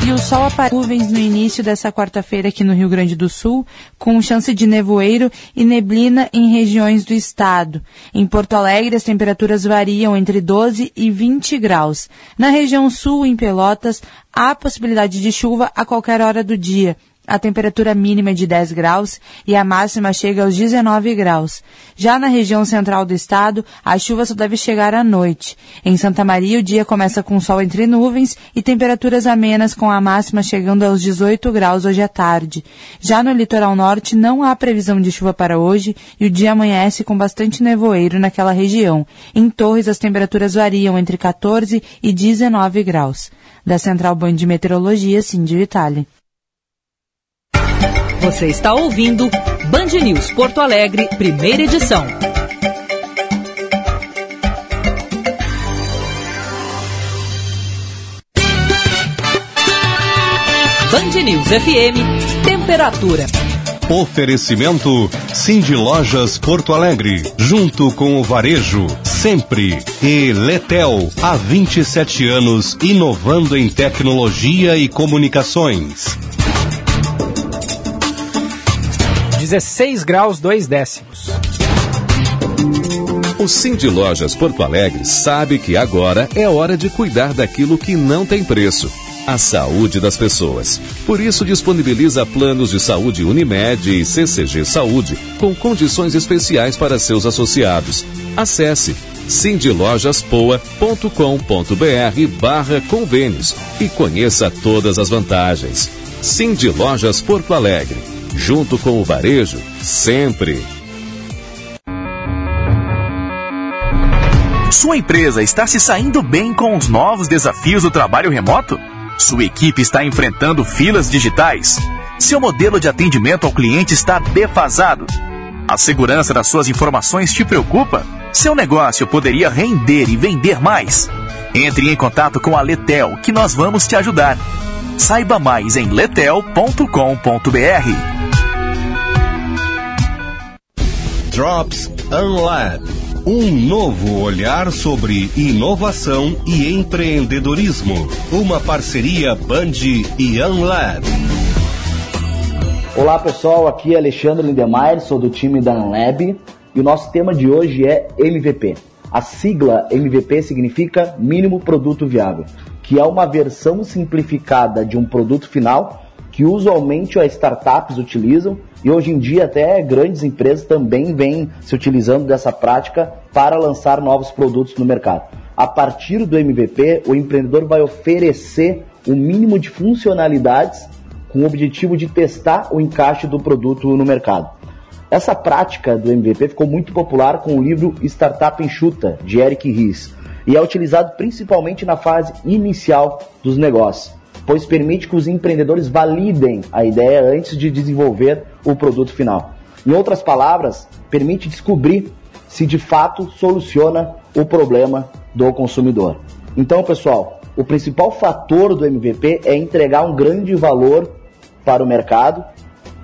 E o sol aparece nuvens no início dessa quarta-feira aqui no Rio Grande do Sul, com chance de nevoeiro e neblina em regiões do estado. Em Porto Alegre, as temperaturas variam entre 12 e 20 graus. Na região sul, em Pelotas, há possibilidade de chuva a qualquer hora do dia, a temperatura mínima é de 10 graus e a máxima chega aos 19 graus. Já na região central do estado, a chuva só deve chegar à noite. Em Santa Maria, o dia começa com sol entre nuvens e temperaturas amenas com a máxima chegando aos 18 graus hoje à tarde. Já no litoral norte, não há previsão de chuva para hoje e o dia amanhece com bastante nevoeiro naquela região. Em Torres, as temperaturas variam entre 14 e 19 graus. Da Central Band de Meteorologia, Cindy Vitale. Você está ouvindo Band News Porto Alegre, primeira edição. Band News FM, temperatura. Oferecimento Cindy Lojas Porto Alegre, junto com o varejo, sempre. E Letel, há 27 anos, inovando em tecnologia e comunicações. 16 graus 2 décimos. O Cindy Lojas Porto Alegre sabe que agora é hora de cuidar daquilo que não tem preço. A saúde das pessoas. Por isso, disponibiliza planos de saúde Unimed e CCG Saúde com condições especiais para seus associados. Acesse cindylojaspoa.com.br barra convênios e conheça todas as vantagens. Cindy Lojas Porto Alegre junto com o varejo, sempre. Sua empresa está se saindo bem com os novos desafios do trabalho remoto? Sua equipe está enfrentando filas digitais? Seu modelo de atendimento ao cliente está defasado? A segurança das suas informações te preocupa? Seu negócio poderia render e vender mais? Entre em contato com a Letel que nós vamos te ajudar. Saiba mais em letel.com.br. Drops Unlab. Um novo olhar sobre inovação e empreendedorismo. Uma parceria Band e Unlab. Olá pessoal, aqui é Alexandre Lindemeyer, sou do time da Unlab e o nosso tema de hoje é MVP. A sigla MVP significa Mínimo Produto Viável, que é uma versão simplificada de um produto final que usualmente as startups utilizam e hoje em dia até grandes empresas também vêm se utilizando dessa prática para lançar novos produtos no mercado. A partir do MVP, o empreendedor vai oferecer o mínimo de funcionalidades com o objetivo de testar o encaixe do produto no mercado. Essa prática do MVP ficou muito popular com o livro Startup Enxuta, de Eric Ries. e é utilizado principalmente na fase inicial dos negócios, pois permite que os empreendedores validem a ideia antes de desenvolver o produto final. Em outras palavras, permite descobrir se de fato soluciona o problema do consumidor. Então, pessoal, o principal fator do MVP é entregar um grande valor para o mercado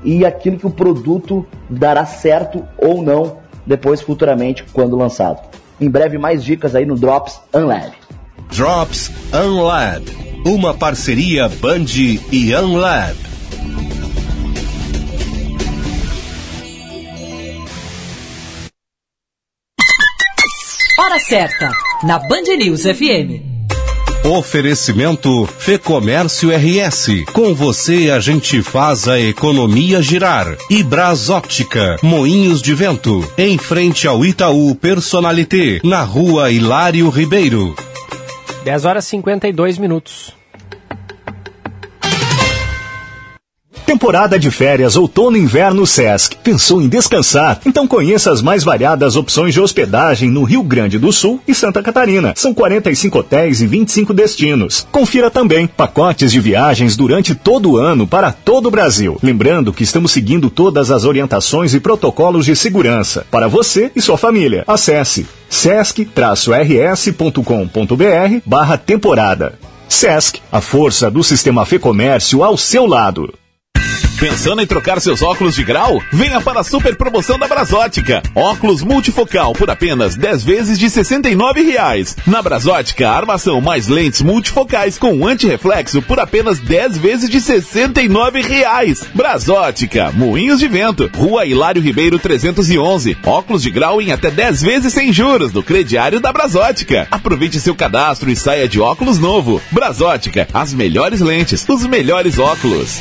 e aquilo que o produto dará certo ou não depois futuramente quando lançado. Em breve mais dicas aí no Drops Unlab. Drops Unlab, uma parceria Band e Unlab. Hora certa, na Band News FM. Oferecimento Fê Comércio RS. Com você a gente faz a economia girar. E Óptica, Moinhos de Vento. Em frente ao Itaú Personalité, na rua Hilário Ribeiro. 10 horas e 52 minutos. Temporada de férias outono e inverno Sesc. Pensou em descansar? Então conheça as mais variadas opções de hospedagem no Rio Grande do Sul e Santa Catarina. São 45 hotéis e 25 destinos. Confira também pacotes de viagens durante todo o ano para todo o Brasil. Lembrando que estamos seguindo todas as orientações e protocolos de segurança para você e sua família. Acesse sesc-rs.com.br barra temporada. Sesc, a força do sistema Fê Comércio ao seu lado. Pensando em trocar seus óculos de grau? Venha para a super promoção da Brasótica. Óculos multifocal por apenas 10 vezes de 69 reais. Na Brasótica, armação mais lentes multifocais com anti-reflexo por apenas 10 vezes de 69 reais. Brasótica, Moinhos de Vento, Rua Hilário Ribeiro 311. Óculos de grau em até 10 vezes sem juros do crediário da Brasótica. Aproveite seu cadastro e saia de óculos novo. Brasótica, as melhores lentes, os melhores óculos.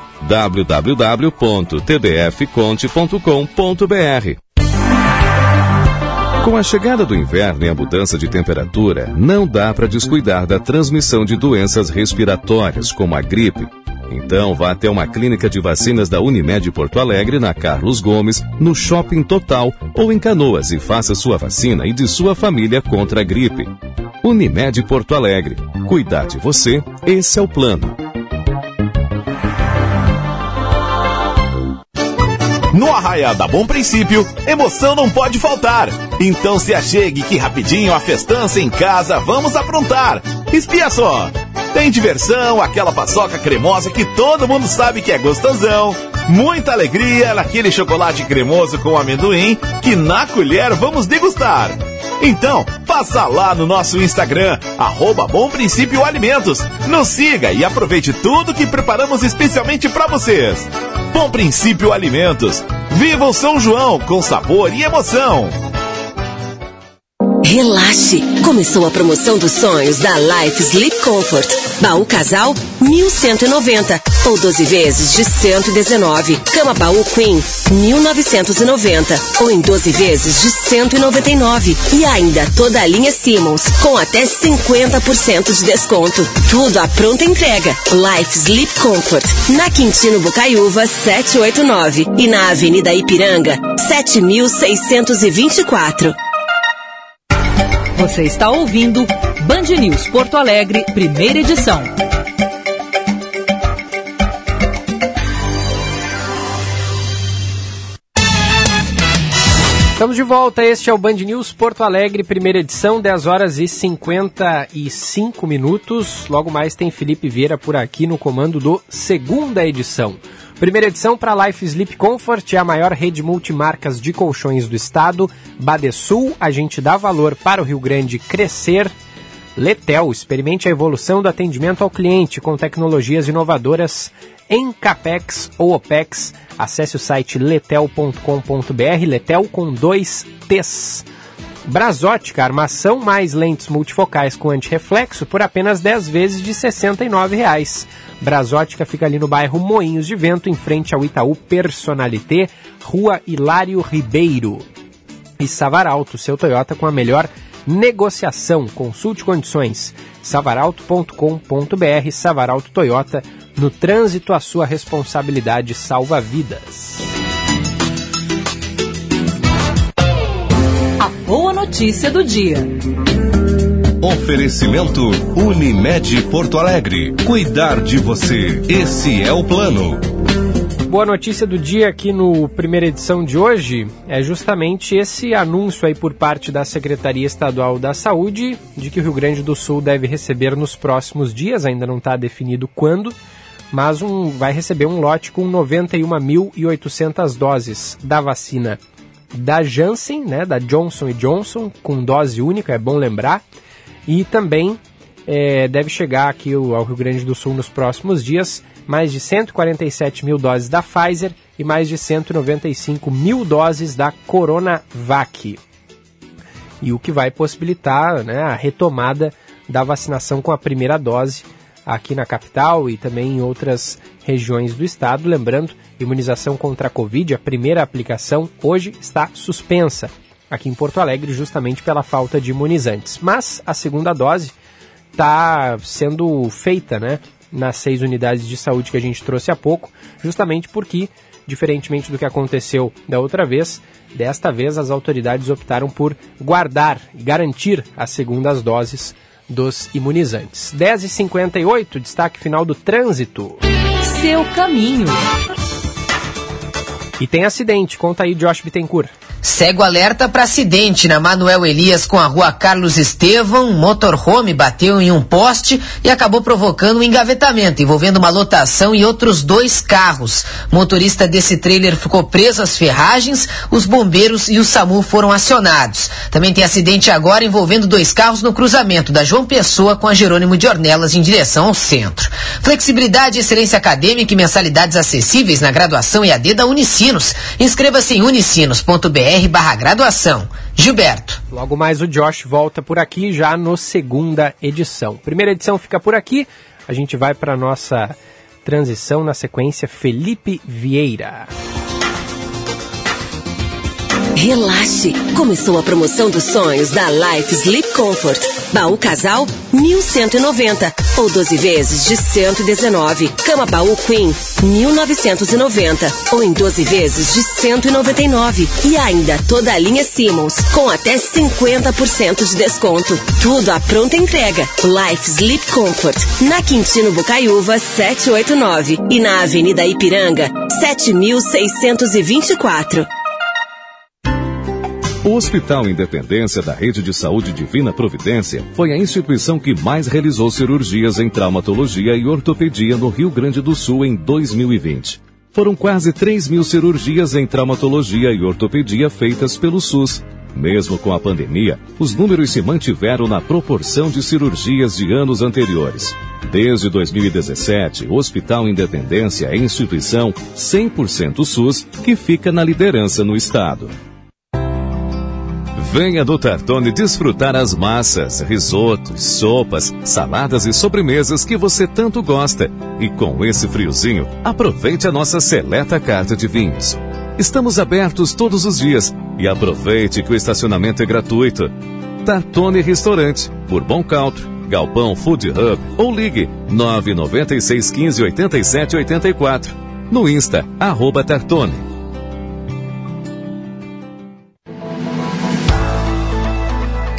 www.tdfconte.com.br. Com a chegada do inverno e a mudança de temperatura, não dá para descuidar da transmissão de doenças respiratórias, como a gripe. Então vá até uma clínica de vacinas da Unimed Porto Alegre, na Carlos Gomes, no Shopping Total ou em Canoas e faça sua vacina e de sua família contra a gripe. Unimed Porto Alegre. Cuidar de você, esse é o plano. No Arraia da Bom Princípio, emoção não pode faltar. Então se achegue que rapidinho a festança em casa vamos aprontar. Espia só! Tem diversão, aquela paçoca cremosa que todo mundo sabe que é gostosão. Muita alegria naquele chocolate cremoso com amendoim que na colher vamos degustar. Então, passa lá no nosso Instagram, arroba Bom Princípio Alimentos. Nos siga e aproveite tudo que preparamos especialmente para vocês. Bom Princípio Alimentos. Viva o São João com sabor e emoção. Relaxe! Começou a promoção dos sonhos da Life Sleep Comfort. Baú casal 1190 ou 12 vezes de 119. Cama baú Queen 1990 ou em 12 vezes de 199. E ainda toda a linha Simmons com até 50% de desconto. Tudo à pronta entrega. Life Sleep Comfort na Quintino Bocaiúva 789 e na Avenida Ipiranga 7624. Você está ouvindo Band News Porto Alegre, primeira edição. Estamos de volta, este é o Band News Porto Alegre, primeira edição, 10 horas e 55 minutos. Logo mais tem Felipe Vieira por aqui no comando do segunda edição. Primeira edição para Life Sleep Comfort, é a maior rede multimarcas de colchões do estado. Badesul, a gente dá valor para o Rio Grande crescer. Letel, experimente a evolução do atendimento ao cliente com tecnologias inovadoras em CAPEX ou OPEX. Acesse o site letel.com.br, Letel com dois T's. Brasótica, armação mais lentes multifocais com antirreflexo por apenas 10 vezes de R$ 69,00. Brasótica fica ali no bairro Moinhos de Vento, em frente ao Itaú Personalité, Rua Hilário Ribeiro. E Savaralto, seu Toyota com a melhor negociação. Consulte condições. savaralto.com.br Savaralto Toyota. No trânsito, a sua responsabilidade salva vidas. Notícia do dia. Oferecimento Unimed Porto Alegre. Cuidar de você. Esse é o plano. Boa notícia do dia aqui no primeira edição de hoje é justamente esse anúncio aí por parte da Secretaria Estadual da Saúde de que o Rio Grande do Sul deve receber nos próximos dias, ainda não está definido quando, mas um, vai receber um lote com 91.800 doses da vacina da Janssen, né, da Johnson Johnson, com dose única, é bom lembrar, e também é, deve chegar aqui ao Rio Grande do Sul nos próximos dias mais de 147 mil doses da Pfizer e mais de 195 mil doses da Coronavac. E o que vai possibilitar né, a retomada da vacinação com a primeira dose aqui na capital e também em outras regiões do estado. Lembrando, imunização contra a Covid, a primeira aplicação, hoje está suspensa aqui em Porto Alegre, justamente pela falta de imunizantes. Mas a segunda dose está sendo feita, né? Nas seis unidades de saúde que a gente trouxe há pouco, justamente porque, diferentemente do que aconteceu da outra vez, desta vez as autoridades optaram por guardar e garantir as segundas doses dos imunizantes. 10h58, destaque final do trânsito. Seu caminho. E tem acidente, conta aí, Josh Bittencourt. Cego alerta para acidente na Manuel Elias com a rua Carlos Estevão. Um motorhome bateu em um poste e acabou provocando um engavetamento, envolvendo uma lotação e outros dois carros. O motorista desse trailer ficou preso às ferragens, os bombeiros e o SAMU foram acionados. Também tem acidente agora envolvendo dois carros no cruzamento da João Pessoa com a Jerônimo de Ornelas em direção ao centro. Flexibilidade, excelência acadêmica e mensalidades acessíveis na graduação EAD da Unicinos. Inscreva-se em unicinos.br barra graduação. Gilberto. Logo mais o Josh volta por aqui já no segunda edição. Primeira edição fica por aqui. A gente vai para nossa transição na sequência Felipe Vieira. Relaxe! Começou a promoção dos sonhos da Life Sleep Comfort. Baú casal, 1190 ou 12 vezes de 119. Cama baú Queen, 1990 ou em 12 vezes de 199. E ainda toda a linha Simmons com até 50% de desconto. Tudo à pronta entrega. Life Sleep Comfort, na Quintino Bocaiúva 789 e na Avenida Ipiranga 7624. O Hospital Independência da Rede de Saúde Divina Providência foi a instituição que mais realizou cirurgias em traumatologia e ortopedia no Rio Grande do Sul em 2020. Foram quase 3 mil cirurgias em traumatologia e ortopedia feitas pelo SUS. Mesmo com a pandemia, os números se mantiveram na proporção de cirurgias de anos anteriores. Desde 2017, o Hospital Independência é instituição 100% SUS que fica na liderança no estado. Venha do Tartone desfrutar as massas, risotos, sopas, saladas e sobremesas que você tanto gosta. E com esse friozinho, aproveite a nossa seleta carta de vinhos. Estamos abertos todos os dias e aproveite que o estacionamento é gratuito. Tartone Restaurante, por Bom Country, Galpão Food Hub ou ligue 996 15 87 84. No Insta, arroba Tartone.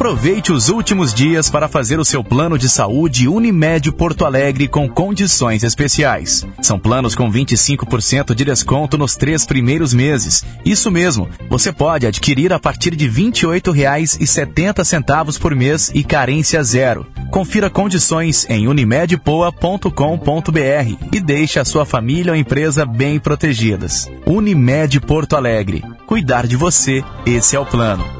Aproveite os últimos dias para fazer o seu plano de saúde Unimed Porto Alegre com condições especiais. São planos com 25% de desconto nos três primeiros meses. Isso mesmo, você pode adquirir a partir de R$ 28,70 por mês e carência zero. Confira condições em unimedpoa.com.br e deixe a sua família ou empresa bem protegidas. Unimed Porto Alegre. Cuidar de você, esse é o plano.